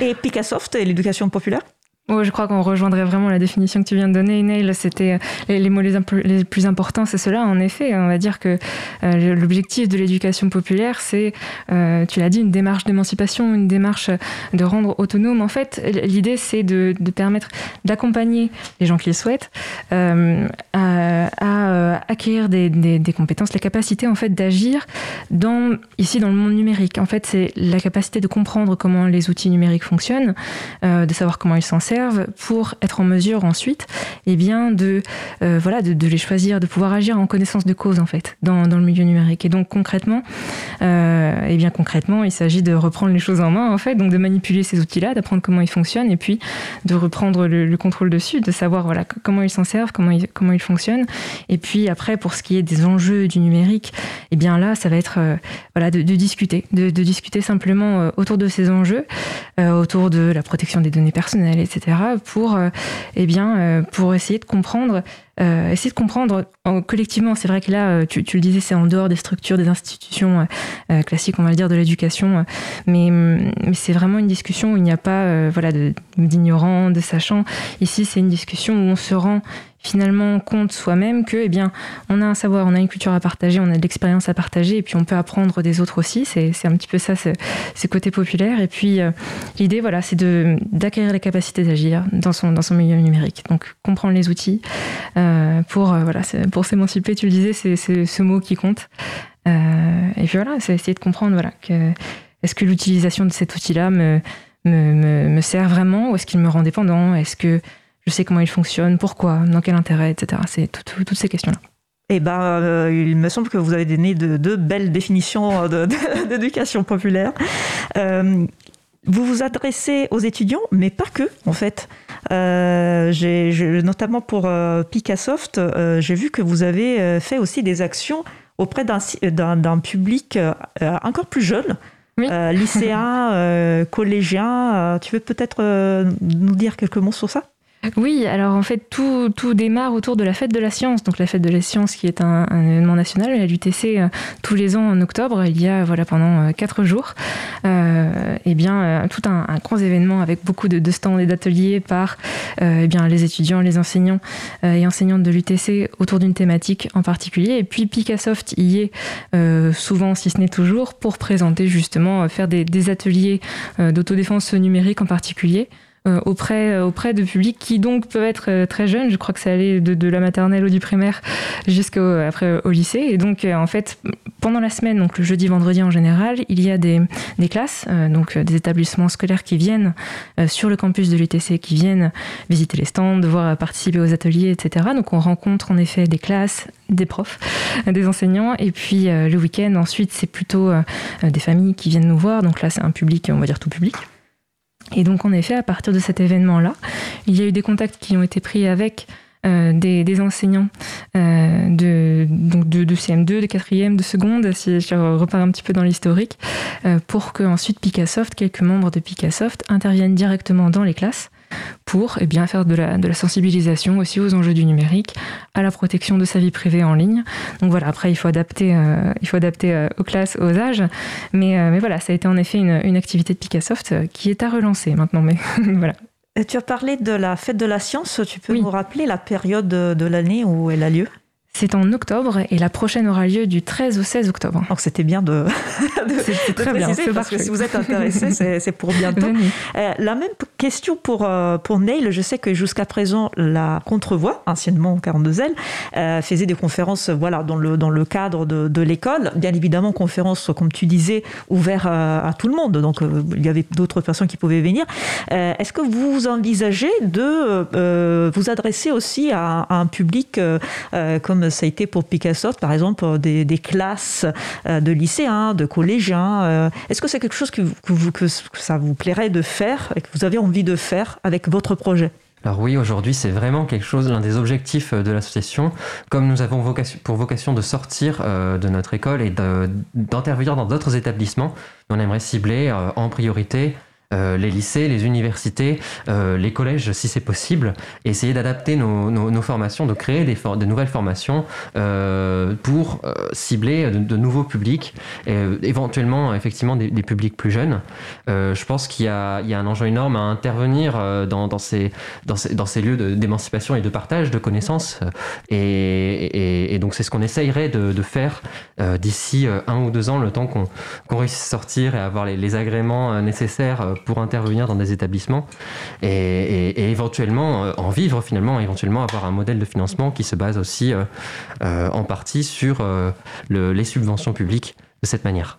Et Picassoft et l'éducation populaire? Je crois qu'on rejoindrait vraiment la définition que tu viens de donner, Neil. C'était euh, les, mots les, plus importants, c'est cela. En effet, on va dire que euh, l'objectif de l'éducation populaire, c'est, euh, tu l'as dit, une démarche d'émancipation, une démarche de rendre autonome. En fait, l'idée, c'est de, permettre d'accompagner les gens qui le souhaitent à, acquérir des, compétences, la capacité en fait d'agir ici dans le monde numérique. En fait, c'est la capacité de comprendre comment les outils numériques fonctionnent, de savoir comment ils s'en pour être en mesure ensuite eh bien, de, euh, voilà, de, les choisir, de pouvoir agir en connaissance de cause en fait dans, dans le milieu numérique. Et donc concrètement, euh, eh bien concrètement, il s'agit de reprendre les choses en main en fait, donc de manipuler ces outils-là, d'apprendre comment ils fonctionnent et puis de reprendre le, contrôle dessus, de savoir voilà comment ils s'en servent, comment ils, comment ils fonctionnent. Et puis après, pour ce qui est des enjeux du numérique, eh bien là, ça va être euh, voilà de, discuter, de, de, discuter simplement autour de ces enjeux, autour de la protection des données personnelles, etc pour, euh, eh bien, euh, pour essayer de comprendre euh, essayer de comprendre collectivement. C'est vrai que là, tu, le disais, c'est en dehors des structures, des institutions classiques, on va le dire, de l'éducation, mais, mais c'est vraiment une discussion où il n'y a pas voilà, d'ignorants, de, sachants. Ici, c'est une discussion où on se rend finalement compte soi-même que, eh bien, on a un savoir, on a une culture à partager, on a de l'expérience à partager, et puis on peut apprendre des autres aussi. C'est, un petit peu ça, c'est côté populaire. Et puis euh, l'idée, voilà, c'est d'acquérir les capacités d'agir dans son dans son milieu numérique. Donc comprendre les outils euh, pour euh, voilà, pour s'émanciper. Tu le disais, c'est, ce mot qui compte. et puis voilà, c'est essayer de comprendre voilà est-ce que l'utilisation de cet outil-là me me, me, sert vraiment ou est-ce qu'il me rend dépendant? Est-ce que je sais comment il fonctionne, pourquoi, dans quel intérêt, etc. C'est toutes ces questions-là. Eh ben, euh, il me semble que vous avez donné de, de belles définitions d'éducation populaire. Euh, vous vous adressez aux étudiants, mais pas que, en fait. Euh, notamment pour Picassoft, j'ai vu que vous avez fait aussi des actions auprès d'un public encore plus jeune, oui. lycéen, collégien. tu veux peut-être nous dire quelques mots sur ça? Oui, alors en fait, tout, tout, démarre autour de la fête de la science. Donc la fête de la science qui est un, événement national à l'UTC euh, tous les ans en octobre. Il y a voilà pendant euh, quatre jours, euh, eh bien euh, tout un, un, grand événement avec beaucoup de, stands et d'ateliers par eh bien les étudiants, les enseignants et enseignantes de l'UTC autour d'une thématique en particulier. Et puis Picassoft y est souvent, si ce n'est toujours, pour présenter justement faire des, des ateliers d'autodéfense numérique en particulier. Euh, auprès, euh, auprès de publics qui donc peuvent être euh, très jeunes. Je crois que ça allait de, de la maternelle ou du primaire jusqu'au au lycée. Et donc en fait, pendant la semaine, donc le jeudi, vendredi en général, il y a des, des classes, donc des établissements scolaires qui viennent sur le campus de l'UTC, qui viennent visiter les stands, voir participer aux ateliers, etc. Donc on rencontre en effet des classes, des profs, des enseignants. Et puis le week-end, ensuite, c'est plutôt des familles qui viennent nous voir. Donc là, c'est un public, on va dire tout public. Et donc, en effet, à partir de cet événement-là, il y a eu des contacts qui ont été pris avec euh, des, enseignants euh, de, donc de, CM2, de 4e, de seconde, si je repars un petit peu dans l'historique, euh, pour que ensuite Picassoft, quelques membres de Picassoft, interviennent directement dans les classes pour eh bien, faire de la, de la sensibilisation aussi aux enjeux du numérique, à la protection de sa vie privée en ligne. Donc voilà, après, il faut adapter, euh, il faut adapter euh, aux classes, aux âges. Mais, euh, mais voilà, ça a été en effet une, une activité de Picassoft qui est à relancer maintenant. Mais voilà. Tu as parlé de la fête de la science. Tu peux nous rappeler la période de l'année où elle a lieu? C'est en octobre et la prochaine aura lieu du 13 au 16 octobre. Donc c'était bien de, c'est très bien, parce que si vous êtes intéressé, c'est pour bientôt. Euh, la même question pour, euh, pour Neil. Je sais que jusqu'à présent, la Contrevoix, anciennement 42L, euh, faisait des conférences voilà, dans, le, dans le cadre de, de l'école. Bien évidemment, conférences, comme tu disais, ouvertes à, tout le monde. Donc il y avait d'autres personnes qui pouvaient venir. Est-ce que vous envisagez de vous adresser aussi à, à un public comme ça a été pour Picasso, par exemple, des, classes euh, de lycéens, de collégiens. Euh, est-ce que c'est quelque chose que, ça vous plairait de faire et que vous avez envie de faire avec votre projet? Alors oui, aujourd'hui, c'est vraiment quelque chose, l'un des objectifs de l'association. Comme nous avons vocation, pour vocation de sortir euh, de notre école et d'intervenir dans d'autres établissements, on aimerait cibler en priorité euh, les lycées, les universités, euh, les collèges si c'est possible, essayer d'adapter nos, formations, de créer des, nouvelles formations euh, pour cibler de, nouveaux publics, et, éventuellement effectivement des, publics plus jeunes. je pense qu'il y, a un enjeu énorme à intervenir dans, ces, lieux d'émancipation et de partage de connaissances. Et, donc c'est ce qu'on essayerait de, faire d'ici un ou deux ans, le temps qu'on réussisse à sortir et avoir les agréments nécessaires pour intervenir dans des établissements et, éventuellement euh, en vivre finalement, éventuellement avoir un modèle de financement qui se base aussi euh, euh, en partie sur les subventions publiques de cette manière.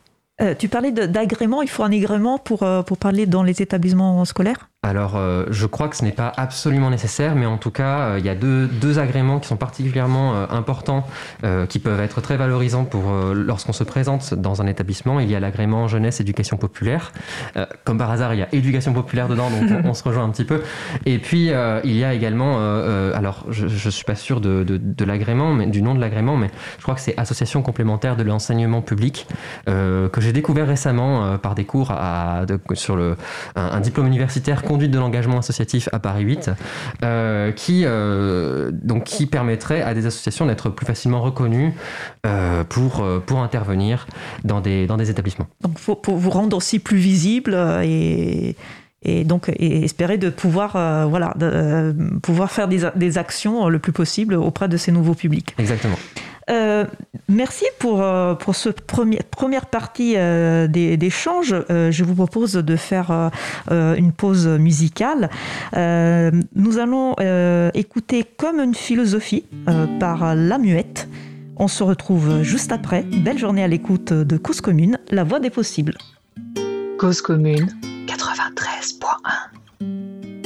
tu parlais d'agrément, il faut un agrément pour, pour parler dans les établissements scolaires? Alors, euh, je crois que ce n'est pas absolument nécessaire, mais en tout cas, euh, il y a deux, deux, agréments qui sont particulièrement euh, importants, qui peuvent être très valorisants pour lorsqu'on se présente dans un établissement. Il y a l'agrément jeunesse éducation populaire. comme par hasard, il y a éducation populaire dedans, donc on, se rejoint un petit peu. Et puis, il y a également, alors, je ne suis pas sûr de, de, de l'agrément, mais du nom de l'agrément, mais je crois que c'est Association complémentaire de l'enseignement public, que j'ai découvert récemment par des cours à, sur le, un diplôme universitaire conduite de l'engagement associatif à Paris 8, euh, qui, euh, donc, qui permettrait à des associations d'être plus facilement reconnues euh, pour, pour intervenir dans des, dans des établissements. Donc pour, vous rendre aussi plus visible et et donc et espérer de pouvoir voilà de, pouvoir faire des, des, actions le plus possible auprès de ces nouveaux publics. Exactement. Euh, merci pour, euh, pour cette première partie euh, d'échange. je vous propose de faire une pause musicale. nous allons écouter Comme une philosophie par La Muette. On se retrouve juste après. Belle journée à l'écoute de Cause Commune, la voix des possibles. Cause Commune 93.1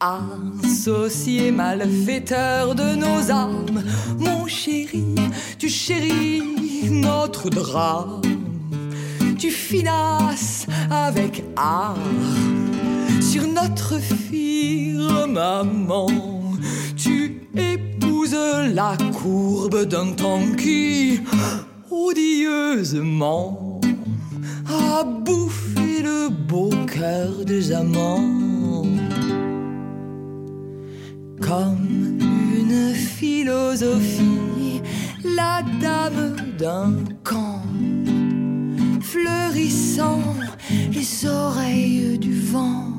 associé malfaiteur de nos âmes. Mon chéri, tu chéris notre drame. Tu finasses avec art sur notre firmament. La courbe d'un temps qui, odieusement, a bouffé le beau cœur des amants comme une philosophie, la dame d'un camp, fleurissant les oreilles du vent.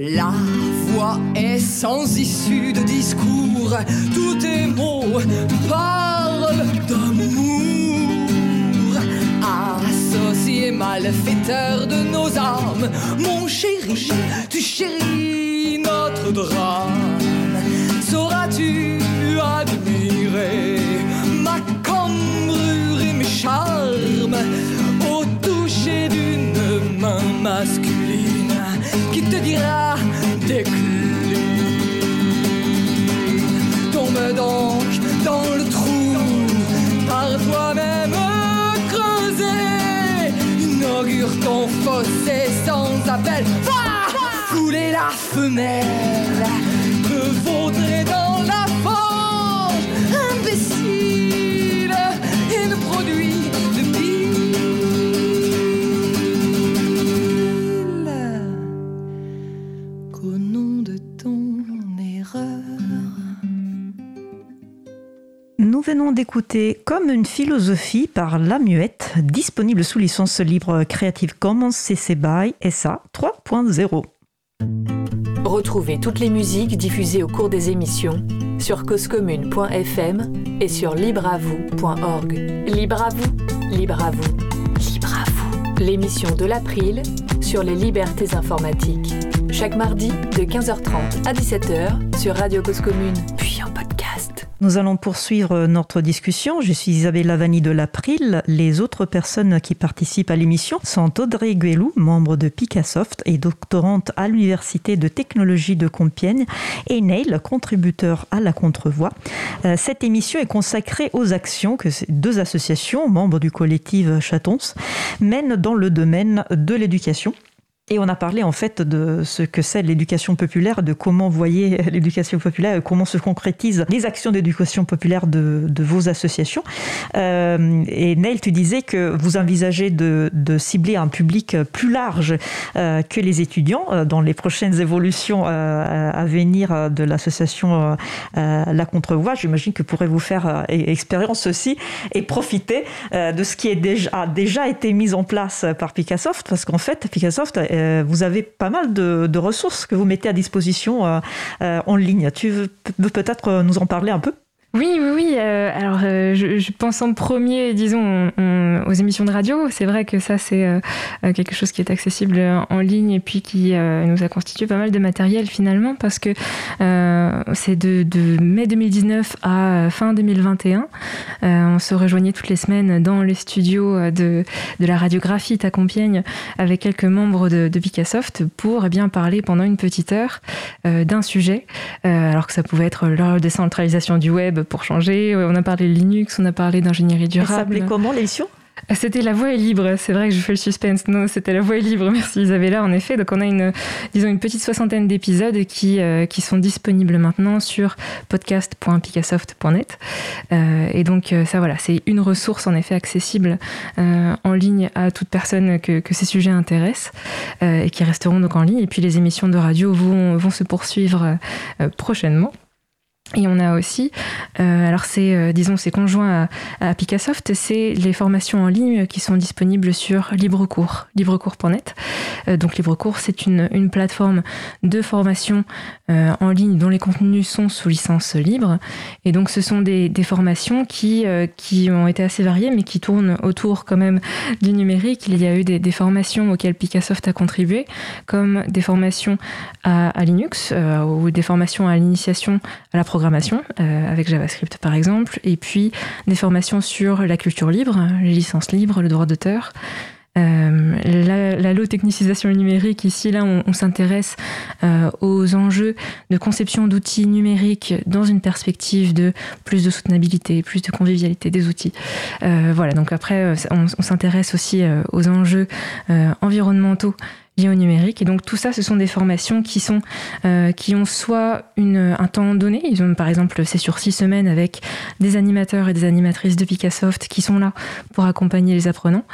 La voix est sans issue de discours, tous tes mots parlent d'amour. Associé malfaiteur de nos âmes, mon chéri, tu chéris notre drame. Sauras-tu admirer ma cambrure et mes charmes? Au toucher d'une main masculine? décline. Tombe donc dans le trou par toi-même creusé. Inaugure ton fossé sans appel. Fouler la femelle. Que vaudrait dans Nous venons d'écouter Comme une philosophie par La Muette, disponible sous licence libre Creative Commons CC BY SA 3.0. Retrouvez toutes les musiques diffusées au cours des émissions sur causecommune.fm et sur libreavoue.org. Libre à vous, libre à vous, libre à vous. L'émission de l'April sur les libertés informatiques. Chaque mardi de 15h30 à 17h sur Radio Cause Commune, puis en podcast. Nous allons poursuivre notre discussion. Je suis Isabelle Lavani de l'April. Les autres personnes qui participent à l'émission sont Audrey Guelou, membre de Picassoft et doctorante à l'Université de technologie de Compiègne, et Neil, contributeur à la Contrevoix. Euh, Cette émission est consacrée aux actions que ces deux associations, membres du collectif Chatons, mènent dans le domaine de l'éducation. Et on a parlé en fait de ce que c'est l'éducation populaire, de comment voyez l'éducation populaire, comment se concrétisent les actions d'éducation populaire de, vos associations. Euh, et Neil, tu disais que vous envisagez de, cibler un public plus large euh, que les étudiants euh, dans les prochaines évolutions à venir de l'association La Contrevoix. J'imagine que pourrez vous faire euh, expérience aussi et profiter de ce qui a déjà été mis en place par Picassoft, parce qu'en fait, Picassoft euh, vous avez pas mal de, ressources que vous mettez à disposition euh, euh, en ligne. Tu veux peut-être nous en parler un peu? Oui, oui, oui. Euh, alors, euh, je, pense en premier, disons, on, on, aux émissions de radio. C'est vrai que ça, c'est euh, quelque chose qui est accessible en ligne et puis qui nous a constitué pas mal de matériel finalement parce que c'est de, mai 2019 à fin 2021. on se rejoignait toutes les semaines dans les studios de, la radiographie à Compiègne avec quelques membres de, de pour eh bien parler pendant une petite heure d'un sujet, alors que ça pouvait être la décentralisation du web pour changer. On a parlé de Linux, on a parlé d'ingénierie durable. Ça s'appelait comment l'émission? C'était La Voix est libre. C'est vrai que je fais le suspense. Non, c'était La Voix est libre. Merci Isabella. En effet, donc on a une, disons une petite soixantaine d'épisodes qui euh, qui sont disponibles maintenant sur podcast.picassoft.net. Euh, et donc euh, ça voilà, c'est une ressource en effet accessible euh, en ligne à toute personne que, que ces sujets intéressent et qui resteront donc en ligne. Et puis les émissions de radio vont vont se poursuivre prochainement. Et on a aussi, euh, alors c'est, euh, disons, c'est conjoint à, Picassoft, c'est les formations en ligne qui sont disponibles sur LibreCours, librecours.net. Euh, donc LibreCours, c'est une, plateforme de formation en ligne dont les contenus sont sous licence libre. Et donc ce sont des, formations qui, qui ont été assez variées, mais qui tournent autour quand même du numérique. Il y a eu des, formations auxquelles Picassoft a contribué, comme des formations à, à Linux ou des formations à l'initiation à la programmation euh, avec JavaScript par exemple, et puis des formations sur la culture libre, les licences libres, le droit d'auteur. Euh, la, low technicisation numérique, ici, là, on, s'intéresse euh, aux enjeux de conception d'outils numériques dans une perspective de plus de soutenabilité, plus de convivialité des outils. Voilà, donc après, on, s'intéresse aussi aux enjeux environnementaux liées au numérique. Et donc tout ça, ce sont des formations qui sont euh, qui ont soit une, un temps donné. Ils ont par exemple c'est sur six semaines avec des animateurs et des animatrices de Picassoft qui sont là pour accompagner les apprenants.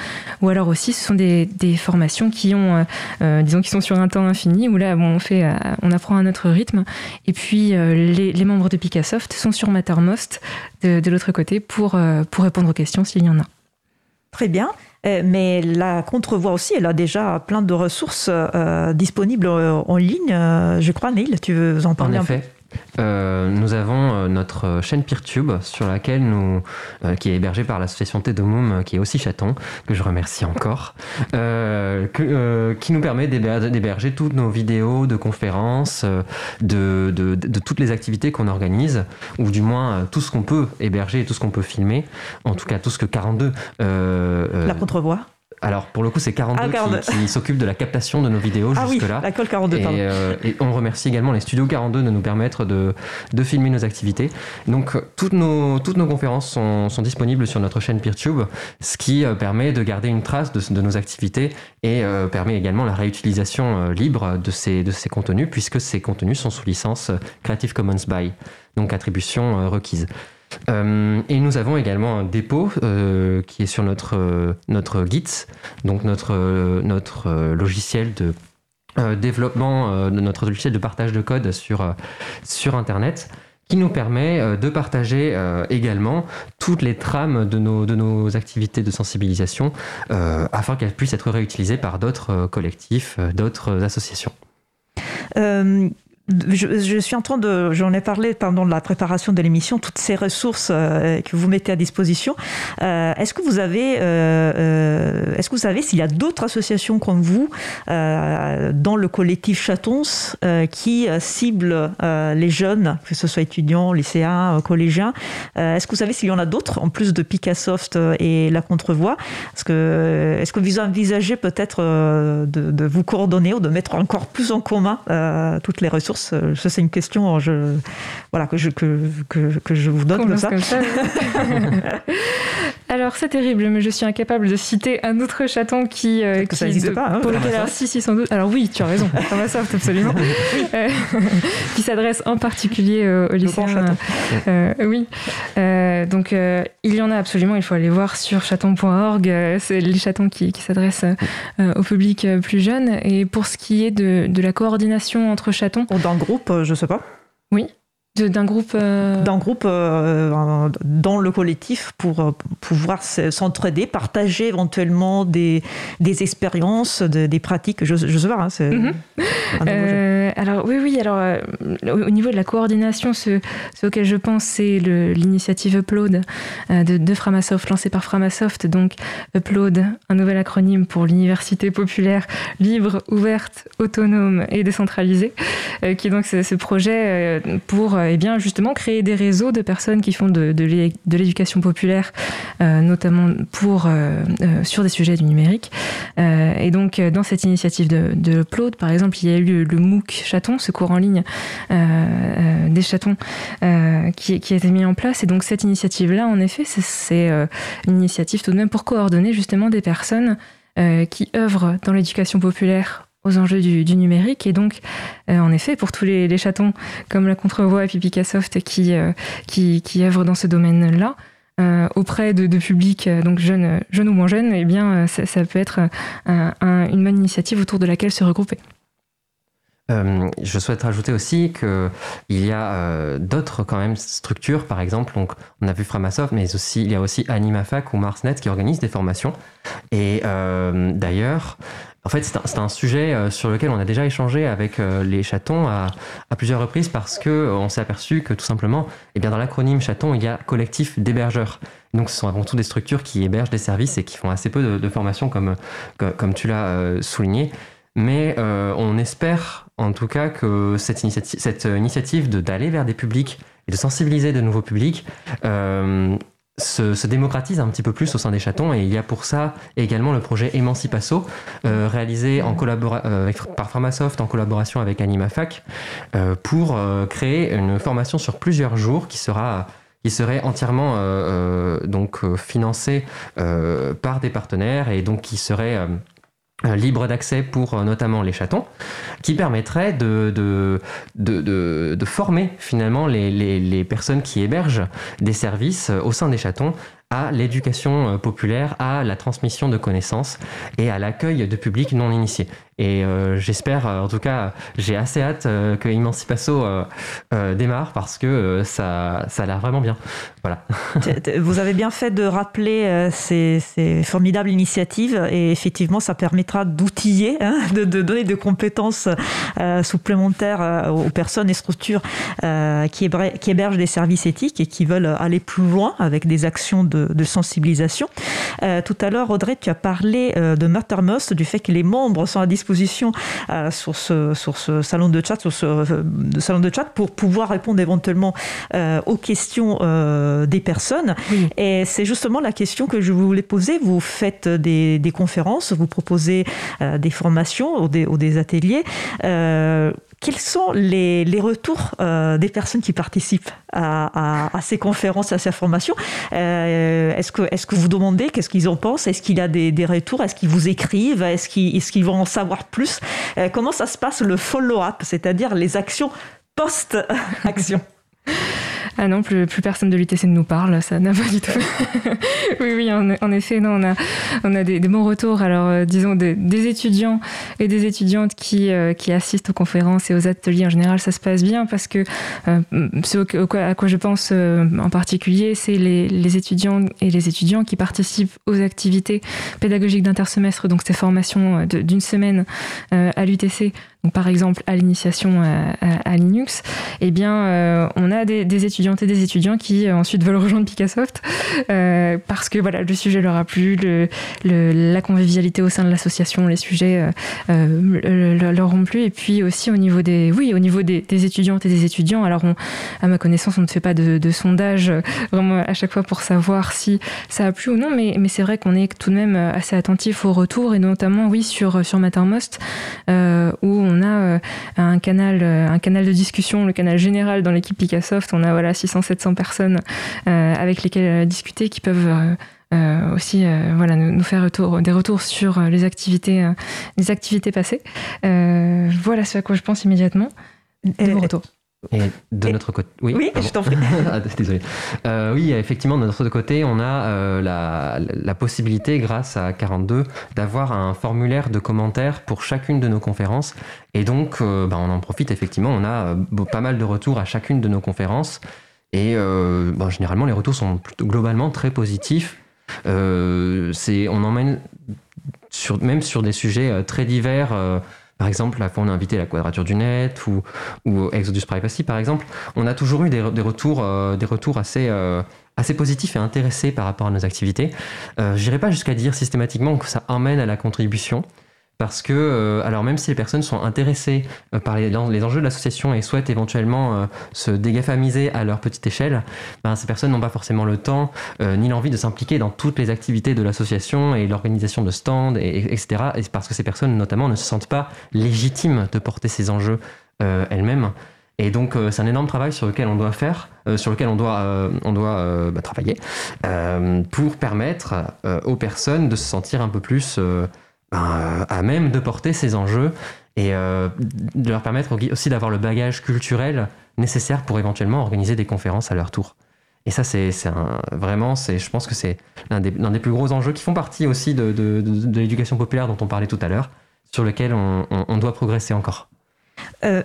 Ou alors aussi ce sont des, des formations qui ont euh, euh, disons qui sont sur un temps infini où là bon, on fait on apprend à notre rythme. Et puis les, les, membres de Picassoft sont sur Mattermost de, de l'autre côté pour pour répondre aux questions s'il y en a. Très bien. Euh, mais la contrevoix aussi, elle a déjà plein de ressources euh, disponibles en ligne. Euh, je crois, Neil, tu veux en parler en un peu? Euh, nous avons euh, notre chaîne Peertube sur laquelle nous, euh, qui est hébergée par l'association Tedomum, qui est aussi chaton, que je remercie encore, euh, que, euh, qui nous permet d'héberger toutes nos vidéos de conférences, de, de, de, de toutes les activités qu'on organise, ou du moins tout ce qu'on peut héberger tout ce qu'on peut filmer, en tout cas tout ce que 42... La contrevoix alors pour le coup, c'est 42, Ah, qui, qui s'occupe de la captation de nos vidéos Ah oui, jusque-là. la colle 42, Et, pardon. euh, et on remercie également les studios 42 de nous permettre de, de filmer nos activités. Donc, toutes nos, toutes nos conférences sont, sont disponibles sur notre chaîne PeerTube, ce qui euh, permet de garder une trace de, de nos activités et euh, permet également la réutilisation libre de ces, de ces contenus, puisque ces contenus sont sous licence Creative Commons by, donc attribution requise. Euh, et nous avons également un dépôt euh, qui est sur notre, euh, notre Git, donc notre, notre logiciel de développement, notre logiciel de partage de code sur, sur Internet, qui nous permet de partager également toutes les trames de nos, de nos activités de sensibilisation afin qu'elles puissent être réutilisées par d'autres collectifs, d'autres associations. Je, suis en train de, j'en ai parlé pendant la préparation de l'émission, toutes ces ressources euh, que vous mettez à disposition. Euh, est-ce que vous avez, euh, est-ce que vous savez s'il y a d'autres associations comme vous dans le collectif Chatons qui ciblent les jeunes, que ce soit étudiants, lycéens, collégiens? Est-ce que vous savez s'il y en a d'autres en plus de Picassoft et la Contrevoix? Est-ce que, est-ce que vous envisagez peut-être de, vous coordonner ou de mettre encore plus en commun toutes les ressources? Ça, c'est une question je, voilà, que, je, que, que, que je vous donne comme ça. comme ça. Alors c'est terrible, mais je suis incapable de citer un autre chaton qui, euh, ça n'existe pas, hein, pour lequel, alors si, si, sans doute. Alors oui, tu as raison, Framasoft, absolument, Euh, qui s'adresse en particulier euh, aux lycéens. Euh, oui, donc il y en a absolument. Il faut aller voir sur chaton.org. c'est les chatons qui, qui s'adressent au public plus jeune. Et pour ce qui est de, de la coordination entre chatons, Dans le groupe, je sais pas. de- d'un groupe. euh, D'un groupe euh, dans le collectif pour euh, pouvoir s'entraider, partager éventuellement des, des expériences, de- des pratiques. Je, je sais pas. hein, c'est Mhm. Euh, alors oui, oui. Alors au au niveau de la coordination, ce, ce auquel je pense, c'est l'initiative Upload de, de Framasoft, lancée par Framasoft. Donc Upload, un nouvel acronyme pour l'université populaire libre, ouverte, autonome et décentralisée, qui est donc ce, ce projet pour eh bien justement créer des réseaux de personnes qui font de, de l'é- de l'éducation populaire, euh, notamment pour euh, euh, sur des sujets du numérique. Euh, et donc, euh, dans cette initiative de, de par exemple, il y a eu le, MOOC Chaton, ce cours en ligne euh, euh, des chatons, euh, qui, a été mis en place. Et donc, cette initiative-là, en effet, c'est- euh, une initiative tout de même pour coordonner justement des personnes euh, qui œuvrent dans l'éducation populaire aux enjeux du, numérique. Et donc, euh, en effet, pour tous les, chatons comme la Contrevoix et Pipicasoft qui, euh, qui, qui œuvrent dans ce domaine-là, euh, auprès de, publics donc jeunes, jeunes ou moins jeunes, eh ça, peut être un- un- une bonne initiative autour de laquelle se regrouper. Euh, je souhaite rajouter aussi qu'il y a euh, d'autres quand même structures, par exemple, donc on a vu Framasoft, mais aussi, il y a aussi AnimaFac ou MarsNet qui organisent des formations. Et euh, d'ailleurs, en fait, c'est un, sujet sur lequel on a déjà échangé avec les chatons à, plusieurs reprises parce que on s'est aperçu que tout simplement, eh bien, dans l'acronyme chaton, il y a collectif d'hébergeurs. Donc, ce sont avant tout des structures qui hébergent des services et qui font assez peu de, de formations, comme, comme, comme tu l'as souligné. Mais euh, on espère en tout cas que cette initiative, cette initiative d'aller vers des publics et de sensibiliser de nouveaux publics euh, se, se démocratise un petit peu plus au sein des chatons. Et il y a pour ça également le projet Emancipasso, euh, réalisé en par Framasoft en collaboration avec AnimaFac, pour créer une formation sur plusieurs jours qui sera qui serait entièrement donc financée par des partenaires et donc qui serait libre d'accès pour euh, notamment les chatons, qui permettrait de, de, de, de- former finalement les, les- personnes qui hébergent des services euh, au sein des chatons à l'éducation euh, populaire, à la transmission de connaissances et à l'accueil de publics non initiés. Et euh, j'espère, euh, en tout cas, j'ai assez hâte euh, que Emancipasso démarre parce que ça, ça a l'air vraiment bien. Voilà. Vous avez bien fait de rappeler ces, ces formidables initiatives et effectivement, ça permettra d'outiller, hein, de, donner des compétences supplémentaires aux personnes et structures qui, hébergent des services éthiques et qui veulent aller plus loin avec des actions de, de sensibilisation. Tout à l'heure, Audrey, tu as parlé de Mattermost, du fait que les membres sont à disposition disposition sur, ce, sur ce salon de chat, sur ce salon de chat pour pouvoir répondre éventuellement aux questions des personnes. Et c'est justement la question que je voulais poser. Vous faites des, des conférences, vous proposez des formations ou des, ou des ateliers quels sont les, retours euh, des personnes qui participent à, ces conférences, à ces formations? Euh, Est-ce que, est que vous demandez qu'est-ce qu'ils en pensent? Est-ce qu'il y a des, retours? Est-ce qu'ils vous écrivent? Est-ce qu'ils vont en savoir plus? Euh, Comment ça se passe le follow-up, c'est-à-dire les actions post-action? Ah non, plus, plus personne de l'UTC ne nous parle, ça n'a pas du tout. oui, oui, en, effet, non, on a, on a des, bons retours. Alors, euh, disons, des, étudiants et des étudiantes qui, euh, qui assistent aux conférences et aux ateliers, en général, ça se passe bien parce que euh, ce à quoi je pense en particulier, c'est les, les, étudiants et les étudiants qui participent aux activités pédagogiques d'intersemestre, donc ces formations d'une semaine à l'UTC par exemple à l'initiation à, Linux, eh bien, euh, on a des, étudiantes et des étudiants qui euh, ensuite veulent rejoindre Picassoft euh, parce que voilà, le sujet leur a plu, la convivialité au sein de l'association, les sujets leur ont plu, et puis aussi au niveau des, oui, au niveau des, étudiantes et des étudiants. Alors, à ma connaissance, on ne fait pas de, sondage vraiment à chaque fois pour savoir si ça a plu ou non, mais, c'est vrai qu'on est tout de même assez attentif au retour et notamment, oui, sur sur Mattermost où on on a euh, un canal, euh, un canal de discussion, le canal général dans l'équipe Picassoft. On a voilà 600-700 personnes euh, avec lesquelles discuter qui peuvent aussi voilà nous, faire retour, des retours sur les activités les activités passées. Voilà ce à quoi je pense immédiatement. De vos retours et de notre côté, oui, oui je t'en prie. Ah, désolé. Euh, oui, effectivement, de notre côté, on a euh, la, la, possibilité, grâce à 42, d'avoir un formulaire de commentaires pour chacune de nos conférences. Et donc, euh, bah, on en profite effectivement. On a pas mal de retours à chacune de nos conférences. Et bah, généralement, les retours sont globalement très positifs. on emmène sur, même sur des sujets très divers. Par exemple, la fois on a invité la Quadrature du Net ou, Exodus Privacy, par exemple. On a toujours eu des, retours, euh, des retours assez, euh, assez positifs et intéressés par rapport à nos activités. Euh, Je pas jusqu'à dire systématiquement que ça emmène à la contribution parce que, euh, alors même si les personnes sont intéressées euh, par les, enjeux de l'association et souhaitent éventuellement euh, se dégafamiser à leur petite échelle, ben, ces personnes n'ont pas forcément le temps ni l'envie de s'impliquer dans toutes les activités de l'association et l'organisation de stands, et, etc. Et parce que ces personnes, notamment, ne se sentent pas légitimes de porter ces enjeux elles-mêmes. Et donc, c'est un énorme travail sur lequel on doit faire, sur lequel on doit, on doit bah, travailler, pour permettre aux personnes de se sentir un peu plus à même de porter ces enjeux et euh, de leur permettre aussi d'avoir le bagage culturel nécessaire pour éventuellement organiser des conférences à leur tour. Et ça, c'est vraiment, je pense que c'est l'un des, plus gros enjeux qui font partie aussi de, l'éducation populaire dont on parlait tout à l'heure, sur lequel on, on, doit progresser encore. Euh,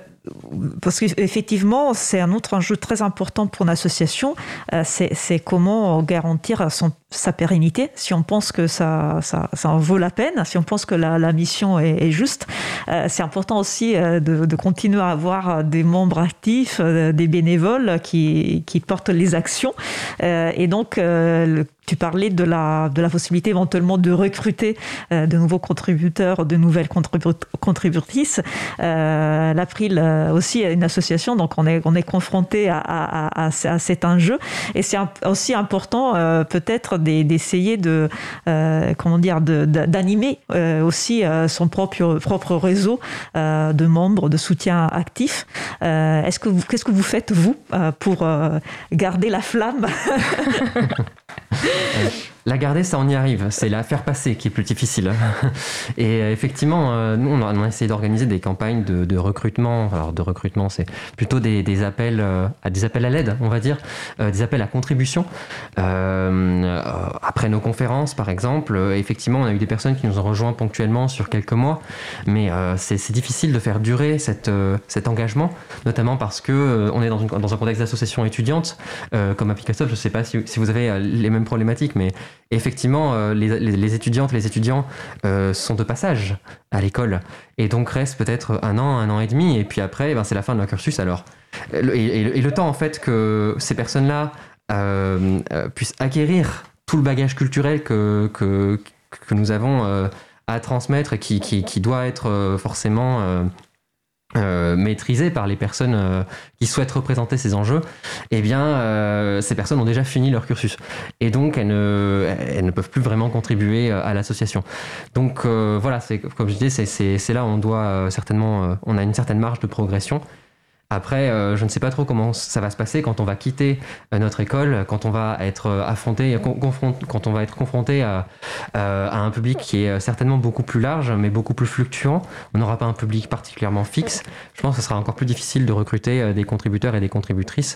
parce qu'effectivement, c'est un autre enjeu très important pour une association, euh, c'est comment garantir son, sa pérennité, si on pense que ça, ça, en vaut la peine, si on pense que la, la mission est, juste. Euh, c'est important aussi de, de, continuer à avoir des membres actifs, des bénévoles qui, qui portent les actions. et donc, tu parlais de la, de la possibilité éventuellement de recruter euh, de nouveaux contributeurs, de nouvelles contributrices. Euh, L'April euh, aussi une association, donc on est, on est confronté à, à, à, cet enjeu. Et c'est aussi important euh, peut-être d'essayer de, comment dire, d'animer aussi son propre, propre réseau de membres, de soutien actif. Est-ce que qu'est-ce que vous faites vous pour garder la flamme? La garder, ça on y arrive. C'est la faire passer qui est plus difficile. Et euh, effectivement, euh, nous on a, essayé d'organiser des campagnes de, recrutement. Alors de recrutement, c'est plutôt des, appels euh, à des appels à l'aide, on va dire, des appels à contribution. après nos conférences, par exemple, effectivement, on a eu des personnes qui nous ont rejoints ponctuellement sur quelques mois, mais c'est difficile de faire durer cet engagement, notamment parce que on est dans, un contexte d'association étudiante, comme à. Je ne sais pas si vous avez les mêmes problématiques, mais effectivement, euh, les, étudiantes et les étudiants euh, sont de passage à l'école et donc restent peut-être un an, un an et demi, et puis après, ben, c'est la fin de leur cursus alors. Et, le temps en fait que ces personnes-là euh, puissent acquérir tout le bagage culturel que, que, nous avons à transmettre et qui, qui, qui doit être forcément euh, par les personnes euh, qui souhaitent représenter ces enjeux, eh bien, euh, ces personnes ont déjà fini leur cursus. Et donc, elles ne, peuvent plus vraiment contribuer à l'association. Donc, voilà, c'est, comme je disais, c'est, c'est là où on doit certainement, on a une certaine marge de progression. Après, euh, je ne sais pas trop comment ça va se passer quand on va quitter euh, notre école, quand on va être euh, affronté, quand on va être confronté à, un public qui est certainement beaucoup plus large, mais beaucoup plus fluctuant. On n'aura pas un public particulièrement fixe. Je pense que ce sera encore plus difficile de recruter des contributeurs et des contributrices.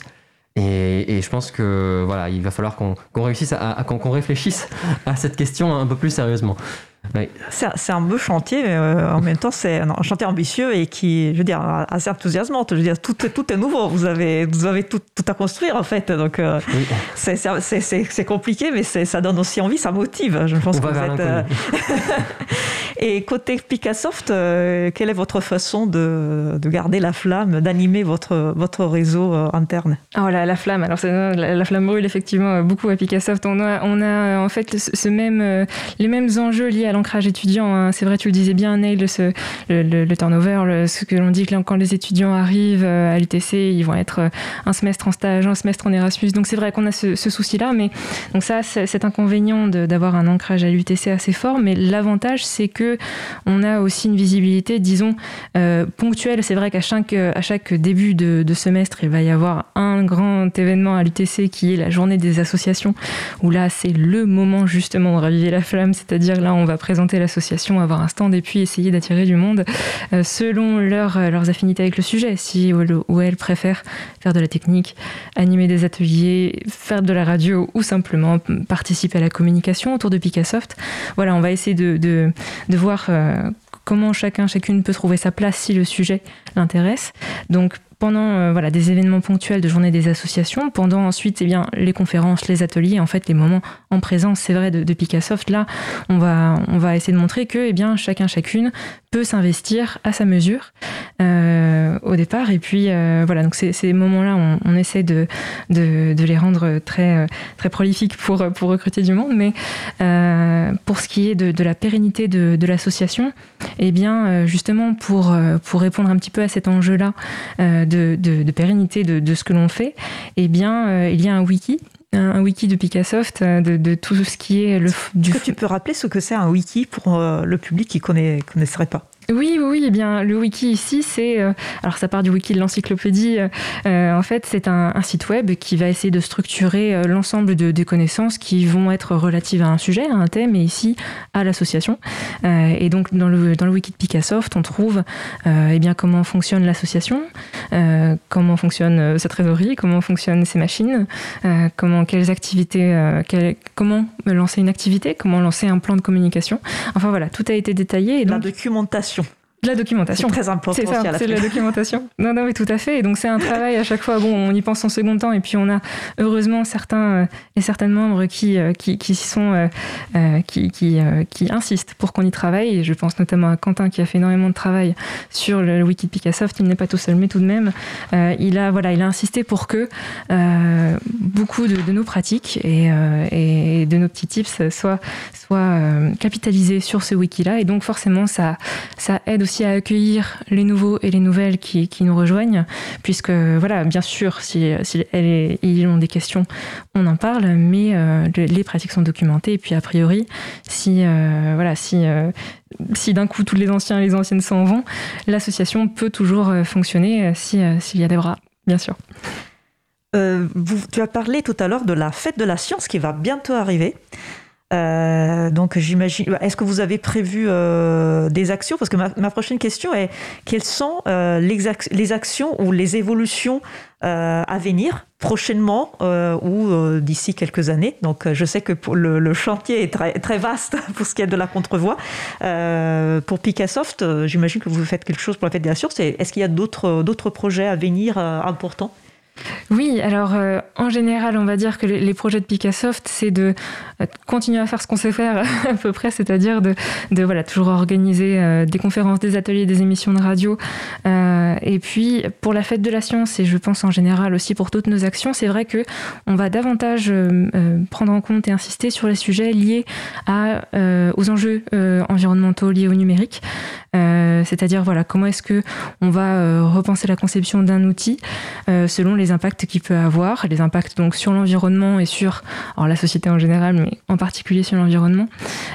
Et, je pense que voilà, il va falloir qu'on réussisse à qu'on réfléchisse à cette question un peu plus sérieusement. C'est un beau chantier, mais euh, en même temps, c'est un chantier ambitieux et qui, je veux dire, assez enthousiasmant. Je veux dire, tout, tout est nouveau. Vous avez, vous avez tout, tout à construire, en fait. Donc, euh, c'est compliqué, mais ça donne aussi envie, ça motive. Je pense que vous êtes. Euh, et côté Picassoft, quelle est votre façon de, de garder la flamme, d'animer votre, votre réseau interne? Oh là, la flamme. Alors, la, la, flamme brûle, effectivement, beaucoup à Picassoft. On a, on a en fait ce même, les mêmes enjeux liés à l'ancrage étudiant. Hein. C'est vrai, tu le disais bien, Neil, le, turnover, ce que l'on dit que quand les étudiants arrivent euh, à l'UTC, ils vont être euh, un semestre en stage, un semestre en Erasmus. Donc c'est vrai qu'on a ce, souci-là, mais donc ça, c'est inconvénient d'avoir un ancrage à l'UTC assez fort. Mais l'avantage, c'est que on a aussi une visibilité, disons, euh, ponctuelle. C'est vrai qu'à chaque début de, de, semestre, il va y avoir un grand événement à l'UTC qui est la journée des associations, où là, c'est le moment justement de raviver la flamme, c'est-à-dire là, on va présenter l'association, avoir un stand et puis essayer d'attirer du monde euh, selon euh, leurs affinités avec le sujet. Si ou elles préfèrent faire de la technique, animer des ateliers, faire de la radio ou simplement participer à la communication autour de Picassoft. Voilà, on va essayer de, de, de voir euh, comment chacun, chacune peut trouver sa place si le sujet l'intéresse. Donc pendant euh, voilà, des événements ponctuels de journée des associations, pendant ensuite eh bien, les conférences, les ateliers, en fait les moments en présence, c'est vrai, de, de Picassoft, là, on va, on va essayer de montrer que eh bien, chacun, chacune peut s'investir à sa mesure euh, au départ. Et puis euh, voilà, donc ces, moments-là, on, essaie de, de, les rendre très, très prolifiques pour, pour recruter du monde. Mais pour ce qui est de, de la pérennité de, de l'association, eh bien justement pour, pour répondre un petit peu à cet enjeu-là, de, pérennité de, ce que l'on fait, eh bien, euh, il y a un wiki un wiki de Picassoft euh, de, tout ce qui est le du. Est-ce que tu peux rappeler ce que c'est un wiki pour euh, le public qui ne connaisserait pas? Oui, oui, eh bien, le wiki ici, c'est. Euh, alors, ça part du wiki de l'encyclopédie. Euh, en fait, c'est un, site web qui va essayer de structurer euh, l'ensemble de, des connaissances qui vont être relatives à un sujet, à un thème, et ici, à l'association. et donc, dans le, dans le wiki de Picassoft, on trouve eh bien, comment fonctionne l'association, comment fonctionne sa trésorerie, comment fonctionnent ses machines, comment, quelles activités, comment lancer une activité, comment lancer un plan de communication. Enfin, voilà, tout a été détaillé. Et donc, La documentation la documentation. C'est très important. C'est ça, c'est la documentation. Non, non, mais tout à fait. Et donc c'est un travail à chaque fois. Bon, on y pense en second temps, et puis on a heureusement certains euh, et certains membres qui euh, qui, qui sont euh, qui qui, qui, insistent pour qu'on y travaille. Et je pense notamment à Quentin qui a fait énormément de travail sur le wiki de Picassoft. Il n'est pas tout seul, mais tout de même, il a voilà, il a insisté pour que beaucoup de, nos pratiques et, et, de nos petits tips soient soient capitalisés sur ce wiki-là. Et donc forcément, ça ça aide aussi à accueillir les nouveaux et les nouvelles qui, nous rejoignent, puisque voilà, bien sûr, si, elles, ils ont des questions, on en parle, mais euh, les pratiques sont documentées. Et puis a priori, si euh, voilà, si euh, si d'un coup tous les anciens et les anciennes s'en vont, l'association peut toujours fonctionner si s'il y a des bras, bien sûr. Vous, tu as parlé tout à l'heure de la fête de la science qui va bientôt arriver. Euh, donc j'imagine. Est-ce que vous avez prévu euh, des actions? Parce que ma, prochaine question est quelles sont euh, les, actions ou les évolutions à venir prochainement ou d'ici quelques années? Donc je sais que le, chantier est très, très vaste pour ce qui est de la contrevoix. pour Picassoft, j'imagine que vous faites quelque chose pour la Fédération. Est-ce qu'il y a d'autres projets à venir importants? Oui, alors euh, en général, on va dire que les, projets de Picassoft, c'est de euh, continuer à faire ce qu'on sait faire à peu près, c'est-à-dire de, de, voilà, toujours organiser euh, des conférences, des ateliers, des émissions de radio. et puis pour la fête de la science, et je pense en général aussi pour toutes nos actions, c'est vrai que on va davantage prendre en compte et insister sur les sujets liés aux enjeux environnementaux liés au numérique. c'est-à-dire voilà, comment est-ce que on va repenser la conception d'un outil selon les impacts qu'il peut avoir, les impacts donc sur l'environnement et sur alors la société en général, mais en particulier sur l'environnement.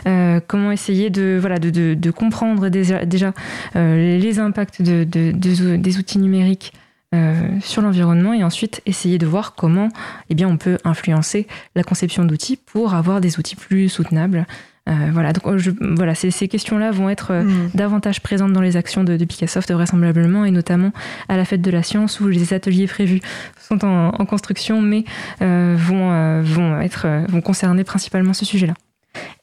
Euh, comment essayer de, voilà, de, comprendre déjà, euh, les impacts de, des outils numériques euh, sur l'environnement et ensuite essayer de voir comment eh bien, on peut influencer la conception d'outils pour avoir des outils plus soutenables voilà, donc je, voilà, ces, ces questions-là vont être euh, mm. davantage présentes dans les actions de, de Picassoft vraisemblablement, et notamment à la fête de la science où les ateliers prévus sont en, construction, mais euh, vont, vont, être, vont concerner principalement ce sujet-là.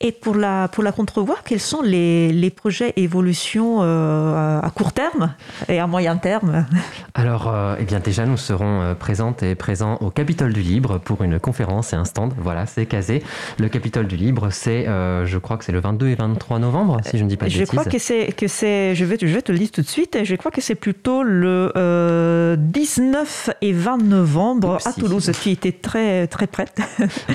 Et pour la, pour la contrevoix, quels sont les, les projets évolution euh, à court terme et à moyen terme? Alors, euh, eh bien déjà, nous serons euh, présentes et présents au Capitole du Libre pour une conférence et un stand. Voilà, c'est casé. Le Capitole du Libre, c'est, je crois que c'est le 22 et 23 novembre, si je ne dis pas de je bêtises. Crois que c'est, que c'est, je, vais, je vais te le dire tout de suite, je crois que c'est plutôt le 19 et 20 novembre à Toulouse. Tu étais très, très prête.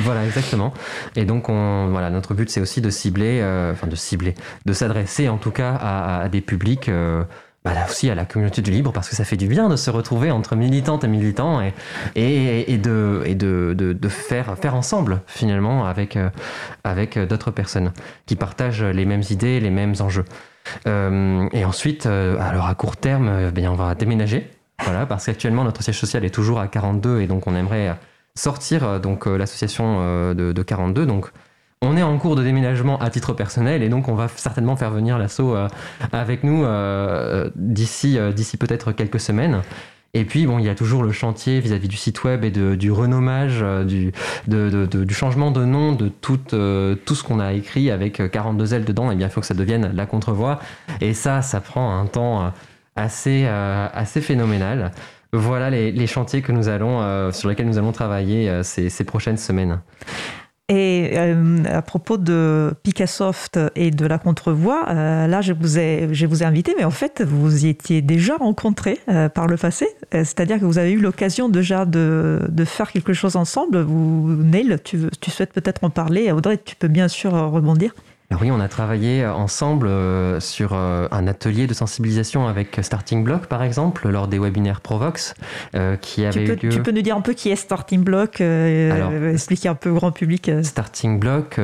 voilà, exactement. Et donc, on, voilà, notre but, c'est aussi de cibler, euh, enfin de cibler, de s'adresser en tout cas à, des publics. Euh, bah aussi à la communauté du libre parce que ça fait du bien de se retrouver entre militantes et militants et, de, faire, ensemble finalement avec, euh, avec d'autres personnes qui partagent les mêmes idées, les mêmes enjeux. et ensuite, alors à court terme, eh bien on va déménager, voilà, parce qu'actuellement notre siège social est toujours à 42 et donc on aimerait sortir donc l'association de, de 42 donc on est en cours de déménagement à titre personnel et donc on va certainement faire venir l'assaut euh, avec nous euh, d'ici euh, d'ici peut-être quelques semaines. Et puis, bon, il y a toujours le chantier vis-à-vis du site web et du renommage, du, du, changement de nom de tout, tout ce qu'on a écrit avec 42 ailes dedans. Et bien, il faut que ça devienne la contrevoix. Et ça, ça prend un temps assez, assez phénoménal. Voilà les, chantiers que nous allons, sur lesquels nous allons travailler ces, ces prochaines semaines. Et euh, à propos de Picassoft et de la contrevoix, euh, là, je vous, ai, je vous ai invité, mais en fait, vous y étiez déjà rencontrés euh, par le passé. C'est-à-dire que vous avez eu l'occasion déjà de, de, faire quelque chose ensemble. Vous, Neil, tu, tu souhaites peut-être en parler. Audrey, tu peux bien sûr rebondir oui, on a travaillé euh, ensemble euh, sur euh, un atelier de sensibilisation avec Starting Block, par exemple, lors des webinaires Provox, qui avait tu peux, eu lieu... Tu peux nous dire un peu qui est Starting Block Expliquer un peu au grand public. Starting Block,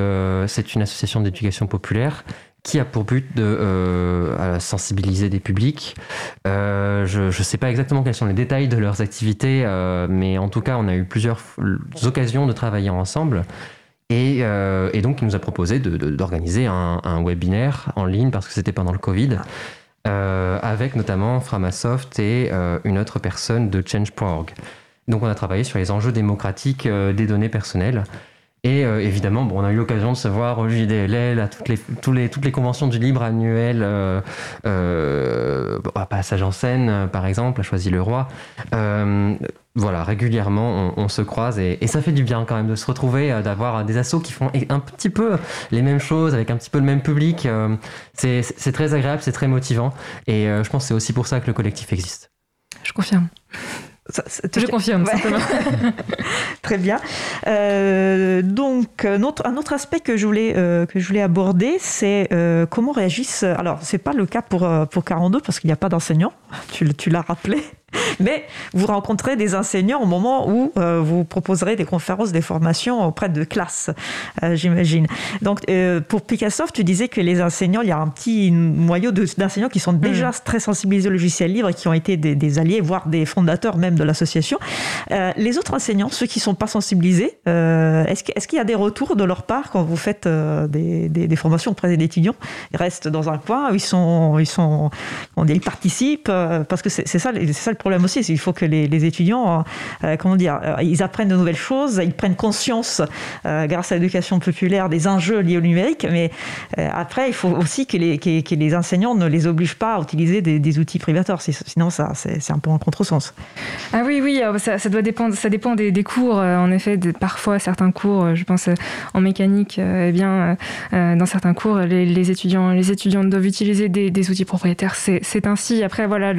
c'est une association d'éducation populaire qui a pour but de sensibiliser des publics. je ne sais pas exactement quels sont les détails de leurs activités, mais en tout cas, on a eu plusieurs occasions de travailler ensemble. Euh, et, donc, il nous a proposé d'organiser un, webinaire en ligne parce que c'était pendant le Covid, euh, avec notamment Framasoft et euh, une autre personne de Change.org. Donc, on a travaillé sur les enjeux démocratiques des données personnelles. Et évidemment, bon, on a eu l'occasion de se voir au JDLL, à toutes les, les, toutes les conventions du libre annuel, à Passage en scène, par exemple, à Choisy-le-Roi voilà, régulièrement, on, se croise et, ça fait du bien quand même de se retrouver, euh, d'avoir des assos qui font un petit peu les mêmes choses avec un petit peu le même public. Euh, c'est très agréable, c'est très motivant et euh, je pense que c'est aussi pour ça que le collectif existe. Je confirme. je confirme, Très bien. donc, un autre, un autre, aspect que je voulais, que je voulais aborder, c'est comment réagissent. Alors, c'est pas le cas pour, pour 42 parce qu'il n'y a pas d'enseignants, tu, tu l'as rappelé. Mais vous rencontrez des enseignants au moment où euh, vous proposerez des conférences, des formations auprès de classes, euh, j'imagine. Donc, euh, pour Picassoft, tu disais que les enseignants, il y a un petit noyau d'enseignants qui sont déjà mm. très sensibilisés au logiciel libre et qui ont été des, alliés, voire des fondateurs même de l'association. les autres enseignants, ceux qui ne sont pas sensibilisés, est-ce qu'il y a des retours de leur part quand vous faites des, formations auprès des étudiants? Ils restent dans un coin, ils sont, ils sont, on dit, ils participent, parce que c'est ça, c'est ça le problème aussi. Il faut que les, étudiants, comment dire, ils apprennent de nouvelles choses, ils prennent conscience, grâce à l'éducation populaire, des enjeux liés au numérique. Mais après, il faut aussi que les, que, les enseignants ne les obligent pas à utiliser des, outils privateurs. Sinon, ça, c'est un peu en contresens. Ah oui, oui, ça, ça doit dépendre. Ça dépend des, des cours. En effet, parfois certains cours, je pense en mécanique, eh bien, dans certains cours, les, étudiants, les étudiants doivent utiliser des, outils propriétaires. C'est ainsi. Après, voilà,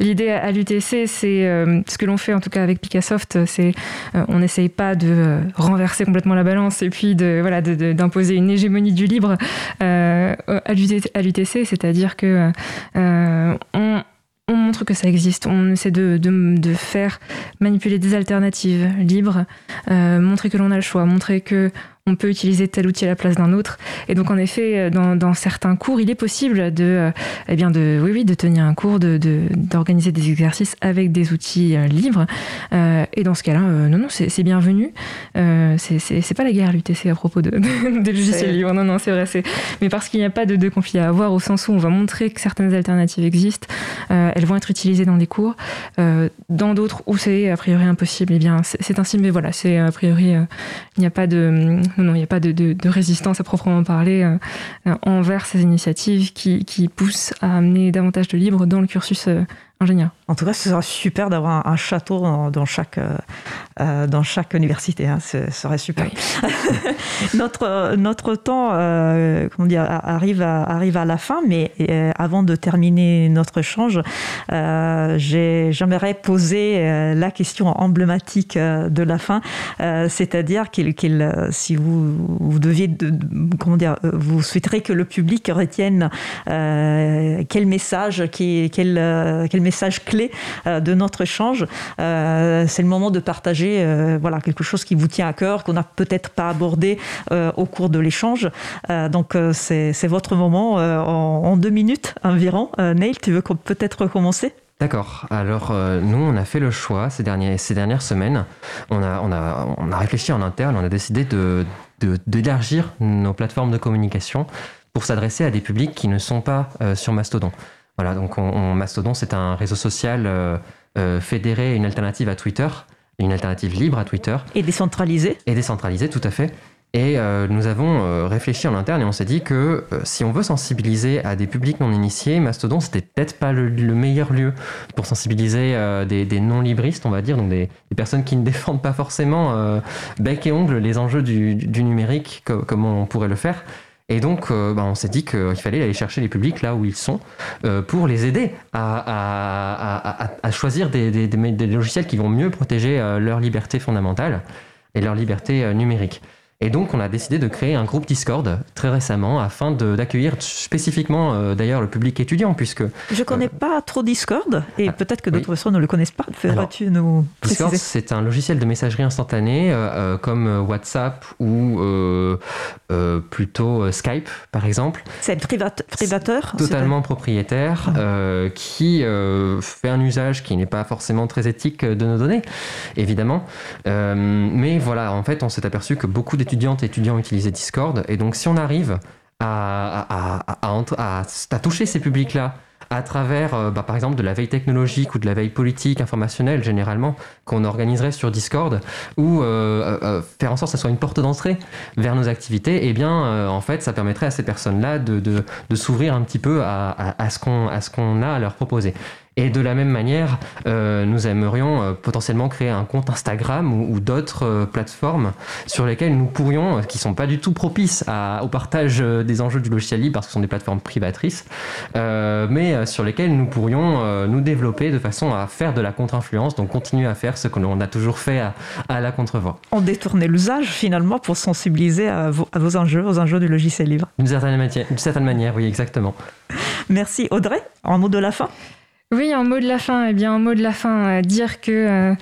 l'idée à c'est euh, ce que l'on fait en tout cas avec Picassoft, c'est euh, on n'essaye pas de euh, renverser complètement la balance et puis de voilà d'imposer une hégémonie du libre à l'UTC, c'est-à-dire que on on montre que ça existe, on essaie de, de, faire manipuler des alternatives libres, montrer que l'on a le choix, montrer que on peut utiliser tel outil à la place d'un autre. Et donc, en effet, euh, dans, certains cours, il est possible de, euh, eh bien de, oui, oui, de tenir un cours, d'organiser de, des exercices avec des outils euh, libres. et dans ce cas-là, non, non, c'est bienvenu. c'est pas la guerre à l'UTC à propos de, des logiciels libres. Non, non, c'est vrai. Mais parce qu'il n'y a pas de, conflit à avoir, au sens où on va montrer que certaines alternatives existent, elles vont être utilisées dans des cours. dans d'autres où c'est a priori impossible, eh bien, c'est ainsi. Mais voilà, c'est a priori, il n'y a pas de non, il n'y a pas de, résistance à proprement parler euh, euh, envers ces initiatives qui, qui, poussent à amener davantage de libre dans le cursus euh, ingénieur. En tout cas, ce serait super d'avoir un, château dans, chaque, euh, euh, dans chaque université. Hein. Ce serait super. notre, notre temps euh, comment dire, arrive, à, arrive à la fin, mais avant de terminer notre échange, j'aimerais poser la question emblématique de la fin, c'est-à-dire qu'il, si vous, vous deviez, comment dire, vous souhaiterez que le public retienne quel message, quel, quel message clé euh, de notre échange. Euh, c'est le moment de partager euh, voilà, quelque chose qui vous tient à cœur, qu'on n'a peut-être pas abordé au cours de l'échange. donc c'est votre moment en, deux minutes environ. Neil, tu veux peut-être recommencer? D'accord. Alors, nous, on a fait le choix ces, ces dernières semaines. On a, on, a, on a réfléchi en interne, on a décidé d'élargir de, nos plateformes de communication pour s'adresser à des publics qui ne sont pas sur Mastodon. Voilà, donc on, Mastodon, c'est un réseau social euh, euh, fédéré, une alternative à Twitter, une alternative libre à Twitter. Et décentralisé. Et décentralisé, tout à fait. Et euh, nous avons réfléchi en interne et on s'est dit que si on veut sensibiliser à des publics non initiés, Mastodon, c'était peut-être pas le, meilleur lieu pour sensibiliser des, non-libristes, on va dire, donc des, personnes qui ne défendent pas forcément bec et ongle les enjeux du, numérique comme on pourrait le faire. Et donc, euh, bah, on s'est dit qu'il fallait aller chercher les publics là où ils sont euh, pour les aider à, choisir des, logiciels qui vont mieux protéger euh, leur liberté fondamentale et leur liberté numérique. Et donc, on a décidé de créer un groupe Discord très récemment afin d'accueillir spécifiquement euh, d'ailleurs le public étudiant, puisque. Je ne connais euh, pas trop Discord et ah, peut-être que d'autres personnes ne le connaissent pas. Feras-tu nous préciser Discord, c'est un logiciel de messagerie instantanée euh, comme WhatsApp ou plutôt Skype, par exemple. C'est privateur Totalement propriétaire ah. qui fait un usage qui n'est pas forcément très éthique de nos données, évidemment. mais voilà, en fait, on s'est aperçu que beaucoup de étudiantes et étudiants utilisaient Discord. Et donc, si on arrive à, toucher ces publics-là à travers, euh, bah, par exemple, de la veille technologique ou de la veille politique, informationnelle, généralement, qu'on organiserait sur Discord, ou euh, euh, faire en sorte que ça soit une porte d'entrée vers nos activités, eh bien, en fait, ça permettrait à ces personnes-là de, s'ouvrir un petit peu à ce qu'on a à leur proposer. Et de la même manière, euh, nous aimerions euh, potentiellement créer un compte Instagram ou, d'autres euh, plateformes sur lesquelles nous pourrions, qui sont pas du tout propices au partage des enjeux du logiciel libre parce que ce sont des plateformes privatrices, mais sur lesquelles nous pourrions nous développer de façon à faire de la contre-influence, donc continuer à faire ce que l'on a toujours fait à, la contre-voix. On détournait l'usage finalement pour sensibiliser à vos, enjeux, aux enjeux du logiciel libre. D'une certaine, certaine manière, oui, exactement. Merci Audrey. En mot de la fin oui, en mot de la fin, eh bien, en mot de la fin, dire que euh,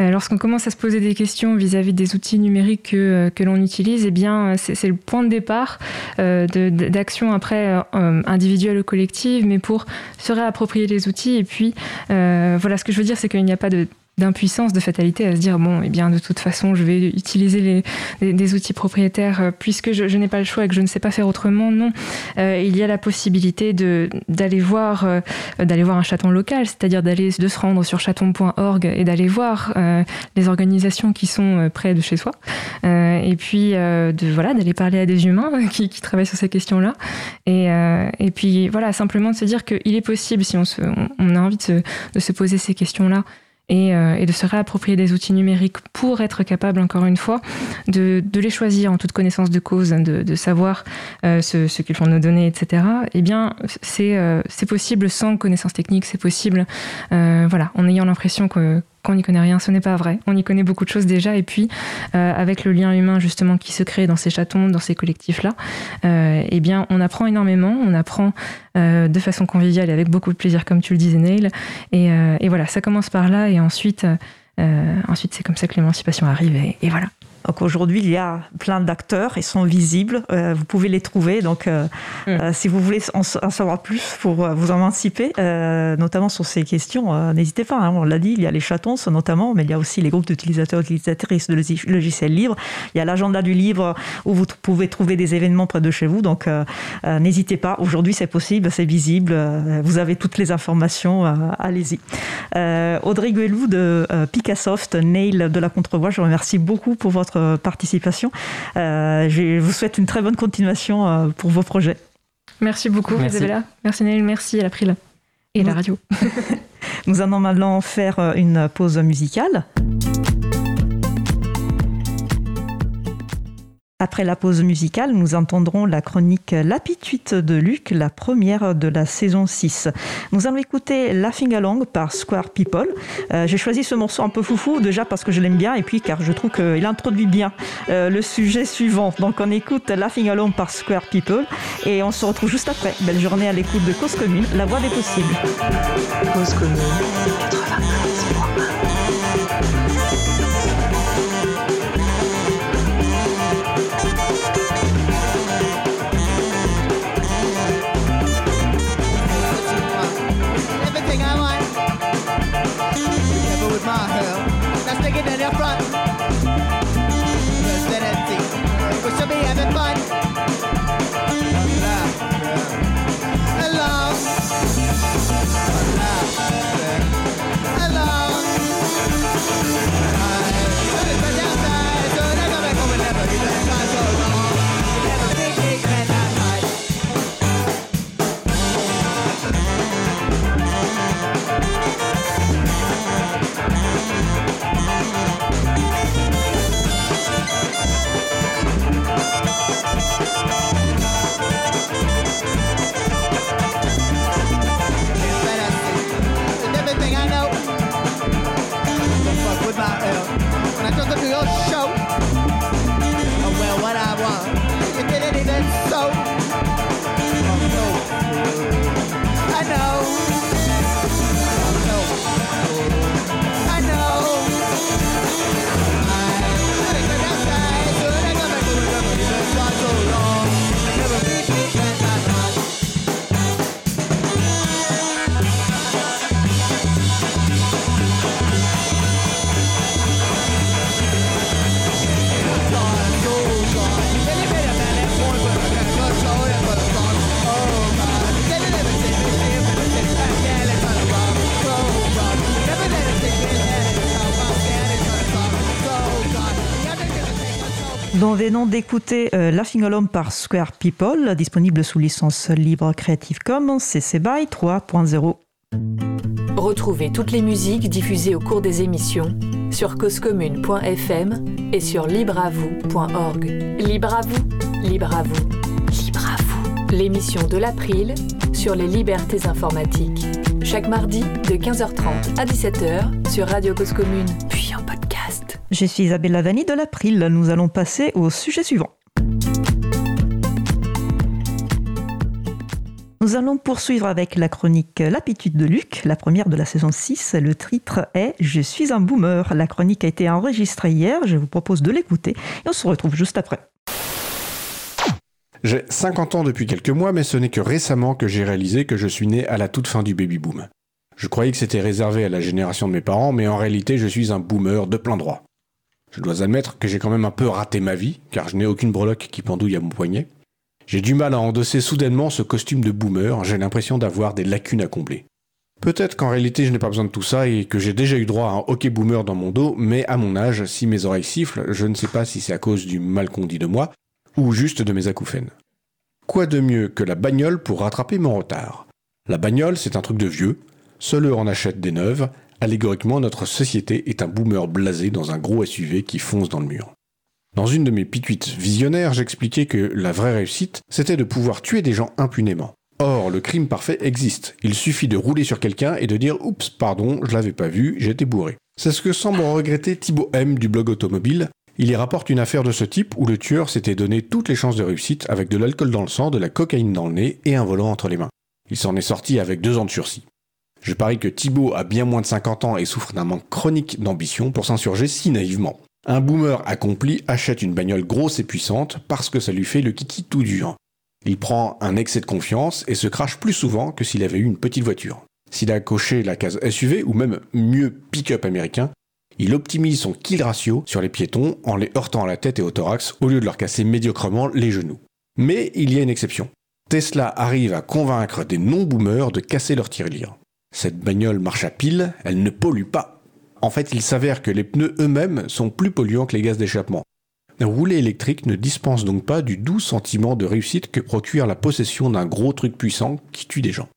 euh, lorsqu'on commence à se poser des questions vis-à-vis des outils numériques que, euh, l'on utilise, eh bien, c'est le point de départ d'action après individuelle ou collective, mais pour se réapproprier les outils. Et puis, voilà, ce que je veux dire, c'est qu'il n'y a pas de d'impuissance, de fatalité à se dire bon, eh bien de toute façon, je vais utiliser les, des outils propriétaires euh, puisque je, n'ai pas le choix et que je ne sais pas faire autrement. Non, euh, il y a la possibilité de d'aller voir euh, d'aller voir un chaton local, c'est-à-dire d'aller de se rendre sur chaton.org et d'aller voir les organisations qui sont près de chez soi. et puis de voilà d'aller parler à des humains qui, qui travaillent sur ces questions-là. Et, et puis voilà simplement de se dire qu'il est possible si on, se, on a envie de se, de se poser ces questions-là euh, et, de se réapproprier des outils numériques pour être capable, encore une fois, de, les choisir en toute connaissance de cause, de, savoir euh, ce, qu'ils font nos données, etc., eh bien, euh, c'est possible sans connaissance technique, c'est possible, voilà, en ayant l'impression que qu'on n'y connaît rien, ce n'est pas vrai. On y connaît beaucoup de choses déjà, et puis euh, avec le lien humain justement qui se crée dans ces chatons, dans ces collectifs-là, euh, eh bien, on apprend énormément, on apprend euh, de façon conviviale et avec beaucoup de plaisir, comme tu le disais, Neil. Et, et voilà, ça commence par là, et ensuite, ensuite c'est comme ça que l'émancipation arrive, et voilà. Donc aujourd'hui, il y a plein d'acteurs, ils sont visibles, euh, vous pouvez les trouver. Donc euh, mm. euh, si vous voulez en, savoir plus pour vous émanciper, notamment sur ces questions, n'hésitez pas. Hein. on l'a dit, il y a les chatons notamment, mais il y a aussi les groupes d'utilisateurs, utilisatrices de logiciels libres. Il y a l'agenda du livre où vous pouvez trouver des événements près de chez vous. Donc n'hésitez pas. Aujourd'hui, c'est possible, c'est visible. vous avez toutes les informations. Allez-y. Audrey Guelou de Picassoft, Nail de la Contrevoix, je vous remercie beaucoup pour votre euh, participation. Euh, je vous souhaite une très bonne continuation euh, pour vos projets. Merci beaucoup, Isabella. Merci Neil, merci à l'April et la radio. Nous allons maintenant faire une pause musicale. Après la pause musicale, nous entendrons la chronique L'Apituite de Luc, la première de la saison 6. Nous allons écouter Laughing Along par Square People. Euh, j'ai choisi ce morceau un peu foufou, déjà parce que je l'aime bien et puis car je trouve qu'il introduit bien euh, le sujet suivant. Donc on écoute Laughing Along par Square People et on se retrouve juste après. Belle journée à l'écoute de Cause Commune, la voix des possibles. Cause Commune California coração. Nous venons d'écouter euh, Laughing Alone par Square People, disponible sous licence libre Creative Commons CC BY 3.0. Retrouvez toutes les musiques diffusées au cours des émissions sur causecommune.fm et sur libreavoue.org. Libre à vous, libre à vous, libre à vous. L'émission de l'April sur les libertés informatiques. Chaque mardi de 15h30 à 17h sur Radio Cause Commune. Je suis Isabelle Lavani de l'April. Nous allons passer au sujet suivant. Nous allons poursuivre avec la chronique L'Apitude de Luc, la première de la saison 6. Le titre est Je suis un boomer. La chronique a été enregistrée hier, je vous propose de l'écouter et on se retrouve juste après. J'ai 50 ans depuis quelques mois, mais ce n'est que récemment que j'ai réalisé que je suis né à la toute fin du baby boom. Je croyais que c'était réservé à la génération de mes parents, mais en réalité je suis un boomer de plein droit. Je dois admettre que j'ai quand même un peu raté ma vie, car je n'ai aucune breloque qui pendouille à mon poignet. J'ai du mal à endosser soudainement ce costume de boomer, j'ai l'impression d'avoir des lacunes à combler. Peut-être qu'en réalité je n'ai pas besoin de tout ça et que j'ai déjà eu droit à un hockey boomer dans mon dos, mais à mon âge, si mes oreilles sifflent, je ne sais pas si c'est à cause du mal qu'on dit de moi, ou juste de mes acouphènes. Quoi de mieux que la bagnole pour rattraper mon retard? La bagnole, c'est un truc de vieux, seul eux en achètent des neuves, allégoriquement notre société est un boomer blasé dans un gros SUV qui fonce dans le mur. Dans une de mes pituites visionnaires, j'expliquais que la vraie réussite, c'était de pouvoir tuer des gens impunément. Or, le crime parfait existe. Il suffit de rouler sur quelqu'un et de dire Oups, pardon, je l'avais pas vu, j'étais bourré. C'est ce que semble regretter Thibaut M du blog automobile. Il y rapporte une affaire de ce type où le tueur s'était donné toutes les chances de réussite avec de l'alcool dans le sang, de la cocaïne dans le nez et un volant entre les mains. Il s'en est sorti avec deux ans de sursis. Je parie que Thibaut a bien moins de 50 ans et souffre d'un manque chronique d'ambition pour s'insurger si naïvement. Un boomer accompli achète une bagnole grosse et puissante parce que ça lui fait le kiki tout dur. Il prend un excès de confiance et se crache plus souvent que s'il avait eu une petite voiture. S'il a coché la case SUV ou même mieux pick-up américain, il optimise son kill ratio sur les piétons en les heurtant à la tête et au thorax au lieu de leur casser médiocrement les genoux. Mais il y a une exception. Tesla arrive à convaincre des non-boomers de casser leur tirelire. Cette bagnole marche à pile, elle ne pollue pas. En fait, il s'avère que les pneus eux-mêmes sont plus polluants que les gaz d'échappement. Rouler électrique ne dispense donc pas du doux sentiment de réussite que procure la possession d'un gros truc puissant qui tue des gens.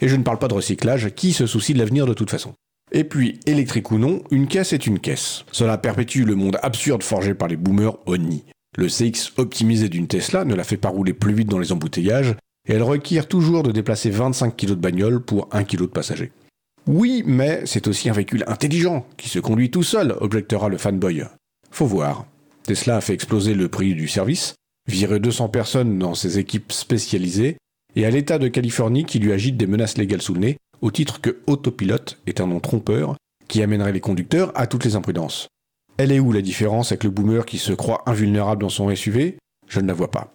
Et je ne parle pas de recyclage, qui se soucie de l'avenir de toute façon. Et puis, électrique ou non, une caisse est une caisse. Cela perpétue le monde absurde forgé par les boomers au nid. Le CX optimisé d'une Tesla ne la fait pas rouler plus vite dans les embouteillages, et elle requiert toujours de déplacer 25 kg de bagnole pour 1 kg de passager. Oui, mais c'est aussi un véhicule intelligent, qui se conduit tout seul, objectera le fanboy. Faut voir. Tesla a fait exploser le prix du service, viré 200 personnes dans ses équipes spécialisées, et à l'État de Californie qui lui agite des menaces légales sous le nez, au titre que autopilote est un nom trompeur qui amènerait les conducteurs à toutes les imprudences. Elle est où la différence avec le boomer qui se croit invulnérable dans son SUV Je ne la vois pas.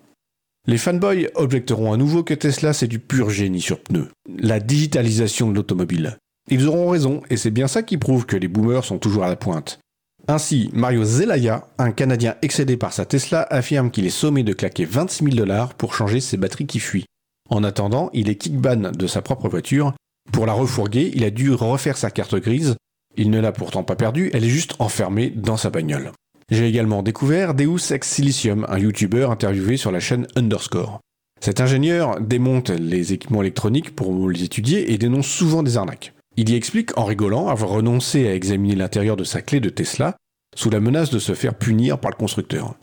Les fanboys objecteront à nouveau que Tesla c'est du pur génie sur pneus, la digitalisation de l'automobile. Ils auront raison, et c'est bien ça qui prouve que les boomers sont toujours à la pointe. Ainsi, Mario Zelaya, un Canadien excédé par sa Tesla, affirme qu'il est sommé de claquer 26 000 dollars pour changer ses batteries qui fuient. En attendant, il est kickban de sa propre voiture. Pour la refourguer, il a dû refaire sa carte grise. Il ne l'a pourtant pas perdue, elle est juste enfermée dans sa bagnole. J'ai également découvert Deus Ex Silicium, un YouTuber interviewé sur la chaîne Underscore. Cet ingénieur démonte les équipements électroniques pour les étudier et dénonce souvent des arnaques. Il y explique en rigolant avoir renoncé à examiner l'intérieur de sa clé de Tesla sous la menace de se faire punir par le constructeur.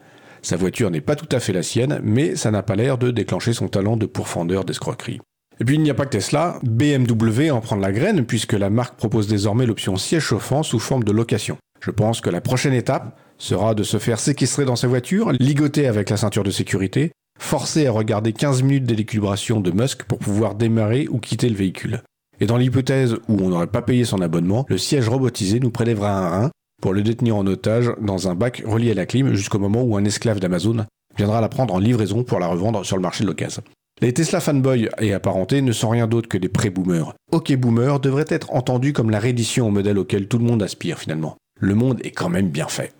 Sa voiture n'est pas tout à fait la sienne, mais ça n'a pas l'air de déclencher son talent de pourfendeur d'escroquerie. Et puis il n'y a pas que Tesla, BMW en prend la graine puisque la marque propose désormais l'option siège chauffant sous forme de location. Je pense que la prochaine étape sera de se faire séquestrer dans sa voiture, ligoter avec la ceinture de sécurité, forcer à regarder 15 minutes d'équilibration de Musk pour pouvoir démarrer ou quitter le véhicule. Et dans l'hypothèse où on n'aurait pas payé son abonnement, le siège robotisé nous prélèvera un rein pour le détenir en otage dans un bac relié à la clim jusqu'au moment où un esclave d'Amazon viendra la prendre en livraison pour la revendre sur le marché de l'occasion. Les Tesla fanboys et apparentés ne sont rien d'autre que des pré-boomers. Ok boomer devrait être entendu comme la réédition au modèle auquel tout le monde aspire finalement. Le monde est quand même bien fait.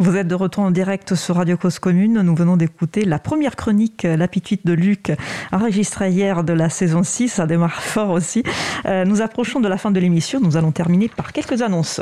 Vous êtes de retour en direct sur Radio Cause Commune. Nous venons d'écouter la première chronique, La Pituite de Luc, enregistrée hier de la saison 6. Ça démarre fort aussi. Euh, nous approchons de la fin de l'émission. Nous allons terminer par quelques annonces.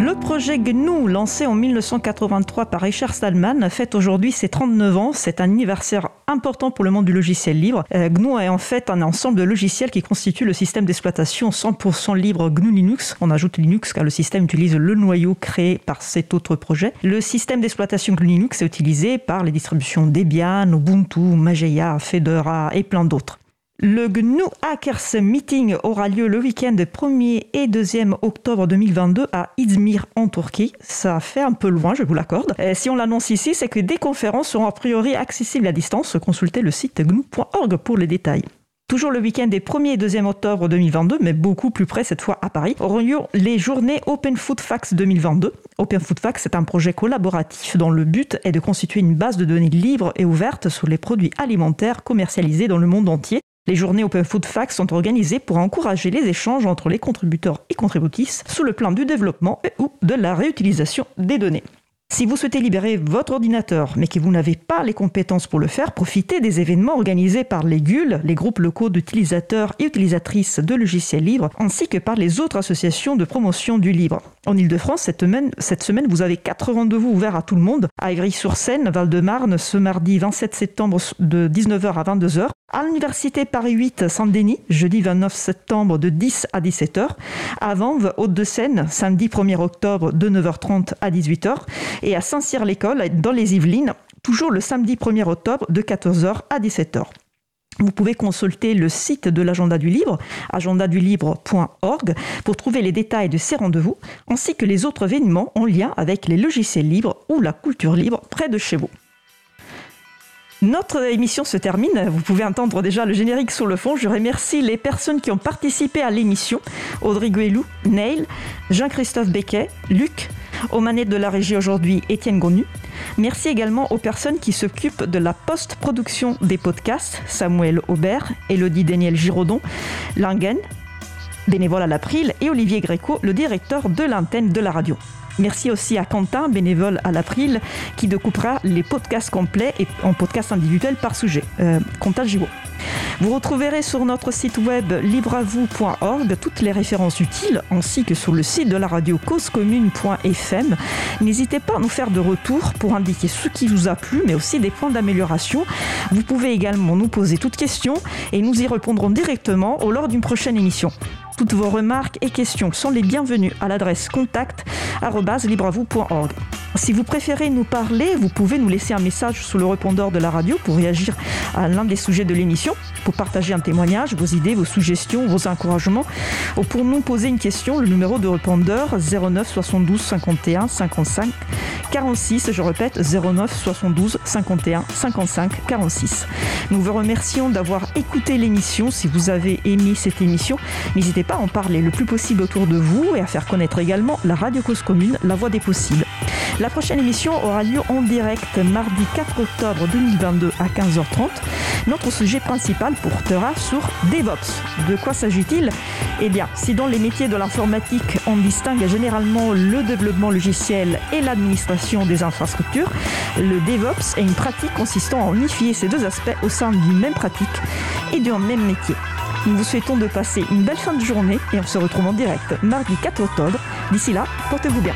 Le projet GNU, lancé en 1983 par Richard Stallman, fête aujourd'hui ses 39 ans. C'est un anniversaire important pour le monde du logiciel libre. Euh, GNU est en fait un ensemble de logiciels qui constituent le système d'exploitation 100% libre GNU Linux. On ajoute Linux car le système utilise le noyau créé par cet autre projet. Le système d'exploitation GNU Linux est utilisé par les distributions Debian, Ubuntu, Mageia, Fedora et plein d'autres. Le GNU Hackers Meeting aura lieu le week-end 1er et 2e octobre 2022 à Izmir en Turquie. Ça fait un peu loin, je vous l'accorde. Si on l'annonce ici, c'est que des conférences seront a priori accessibles à distance. Consultez le site gnu.org pour les détails. Toujours le week-end des 1er et 2e octobre 2022, mais beaucoup plus près cette fois à Paris, auront lieu les journées Open Food Facts 2022. Open Food Facts est un projet collaboratif dont le but est de constituer une base de données libre et ouverte sur les produits alimentaires commercialisés dans le monde entier. Les journées Open Food Facts sont organisées pour encourager les échanges entre les contributeurs et contributrices sous le plan du développement ou de la réutilisation des données. Si vous souhaitez libérer votre ordinateur, mais que vous n'avez pas les compétences pour le faire, profitez des événements organisés par les GUL, les groupes locaux d'utilisateurs et utilisatrices de logiciels libres, ainsi que par les autres associations de promotion du libre. En Ile-de-France, cette semaine, vous avez quatre rendez-vous ouverts à tout le monde, à Ivry-sur-Seine, Val-de-Marne, ce mardi 27 septembre de 19h à 22h, à l'Université Paris 8 Saint-Denis, jeudi 29 septembre de 10 à 17h, à Vanves, Haute-de-Seine, samedi 1er octobre de 9h30 à 18h, et à Saint-Cyr-l'École, dans les Yvelines, toujours le samedi 1er octobre de 14h à 17h. Vous pouvez consulter le site de l'agenda du livre, agendadulibre.org, pour trouver les détails de ces rendez-vous, ainsi que les autres événements en lien avec les logiciels libres ou la culture libre près de chez vous. Notre émission se termine. Vous pouvez entendre déjà le générique sur le fond. Je remercie les personnes qui ont participé à l'émission. Audrey Guélou, Neil, Jean-Christophe Becquet, Luc, aux manettes de la régie aujourd'hui, Étienne Gonu. Merci également aux personnes qui s'occupent de la post-production des podcasts, Samuel Aubert, Elodie Daniel Giraudon, Langen, bénévole à l'April, et Olivier Gréco, le directeur de l'antenne de la radio. Merci aussi à Quentin, bénévole à l'April, qui découpera les podcasts complets et en podcasts individuels par sujet. Euh, Quentin. Vous retrouverez sur notre site web libreavou.org toutes les références utiles ainsi que sur le site de la radio causecommune.fm. N'hésitez pas à nous faire de retour pour indiquer ce qui vous a plu mais aussi des points d'amélioration. Vous pouvez également nous poser toutes questions et nous y répondrons directement au lors d'une prochaine émission. Toutes vos remarques et questions sont les bienvenues à l'adresse contact@libreavou.org. Si vous préférez nous parler, vous pouvez nous laisser un message sous le répondeur de la radio pour réagir à l'un des sujets de l'émission, pour partager un témoignage, vos idées, vos suggestions, vos encouragements, ou pour nous poser une question, le numéro de répondeur 09 72 51 55 46, je répète 09 72 51 55 46. Nous vous remercions d'avoir écouté l'émission. Si vous avez aimé cette émission, n'hésitez pas à en parler le plus possible autour de vous et à faire connaître également la Radio Cause Commune, la voix des possibles. La prochaine émission aura lieu en direct mardi 4 octobre 2022 à 15h30. Notre sujet principal portera sur DevOps. De quoi s'agit-il? Eh bien, si dans les métiers de l'informatique, on distingue généralement le développement logiciel et l'administration des infrastructures, le DevOps est une pratique consistant à unifier ces deux aspects au sein d'une même pratique et d'un même métier. Nous vous souhaitons de passer une belle fin de journée et on se retrouve en direct mardi 4 octobre. D'ici là, portez-vous bien.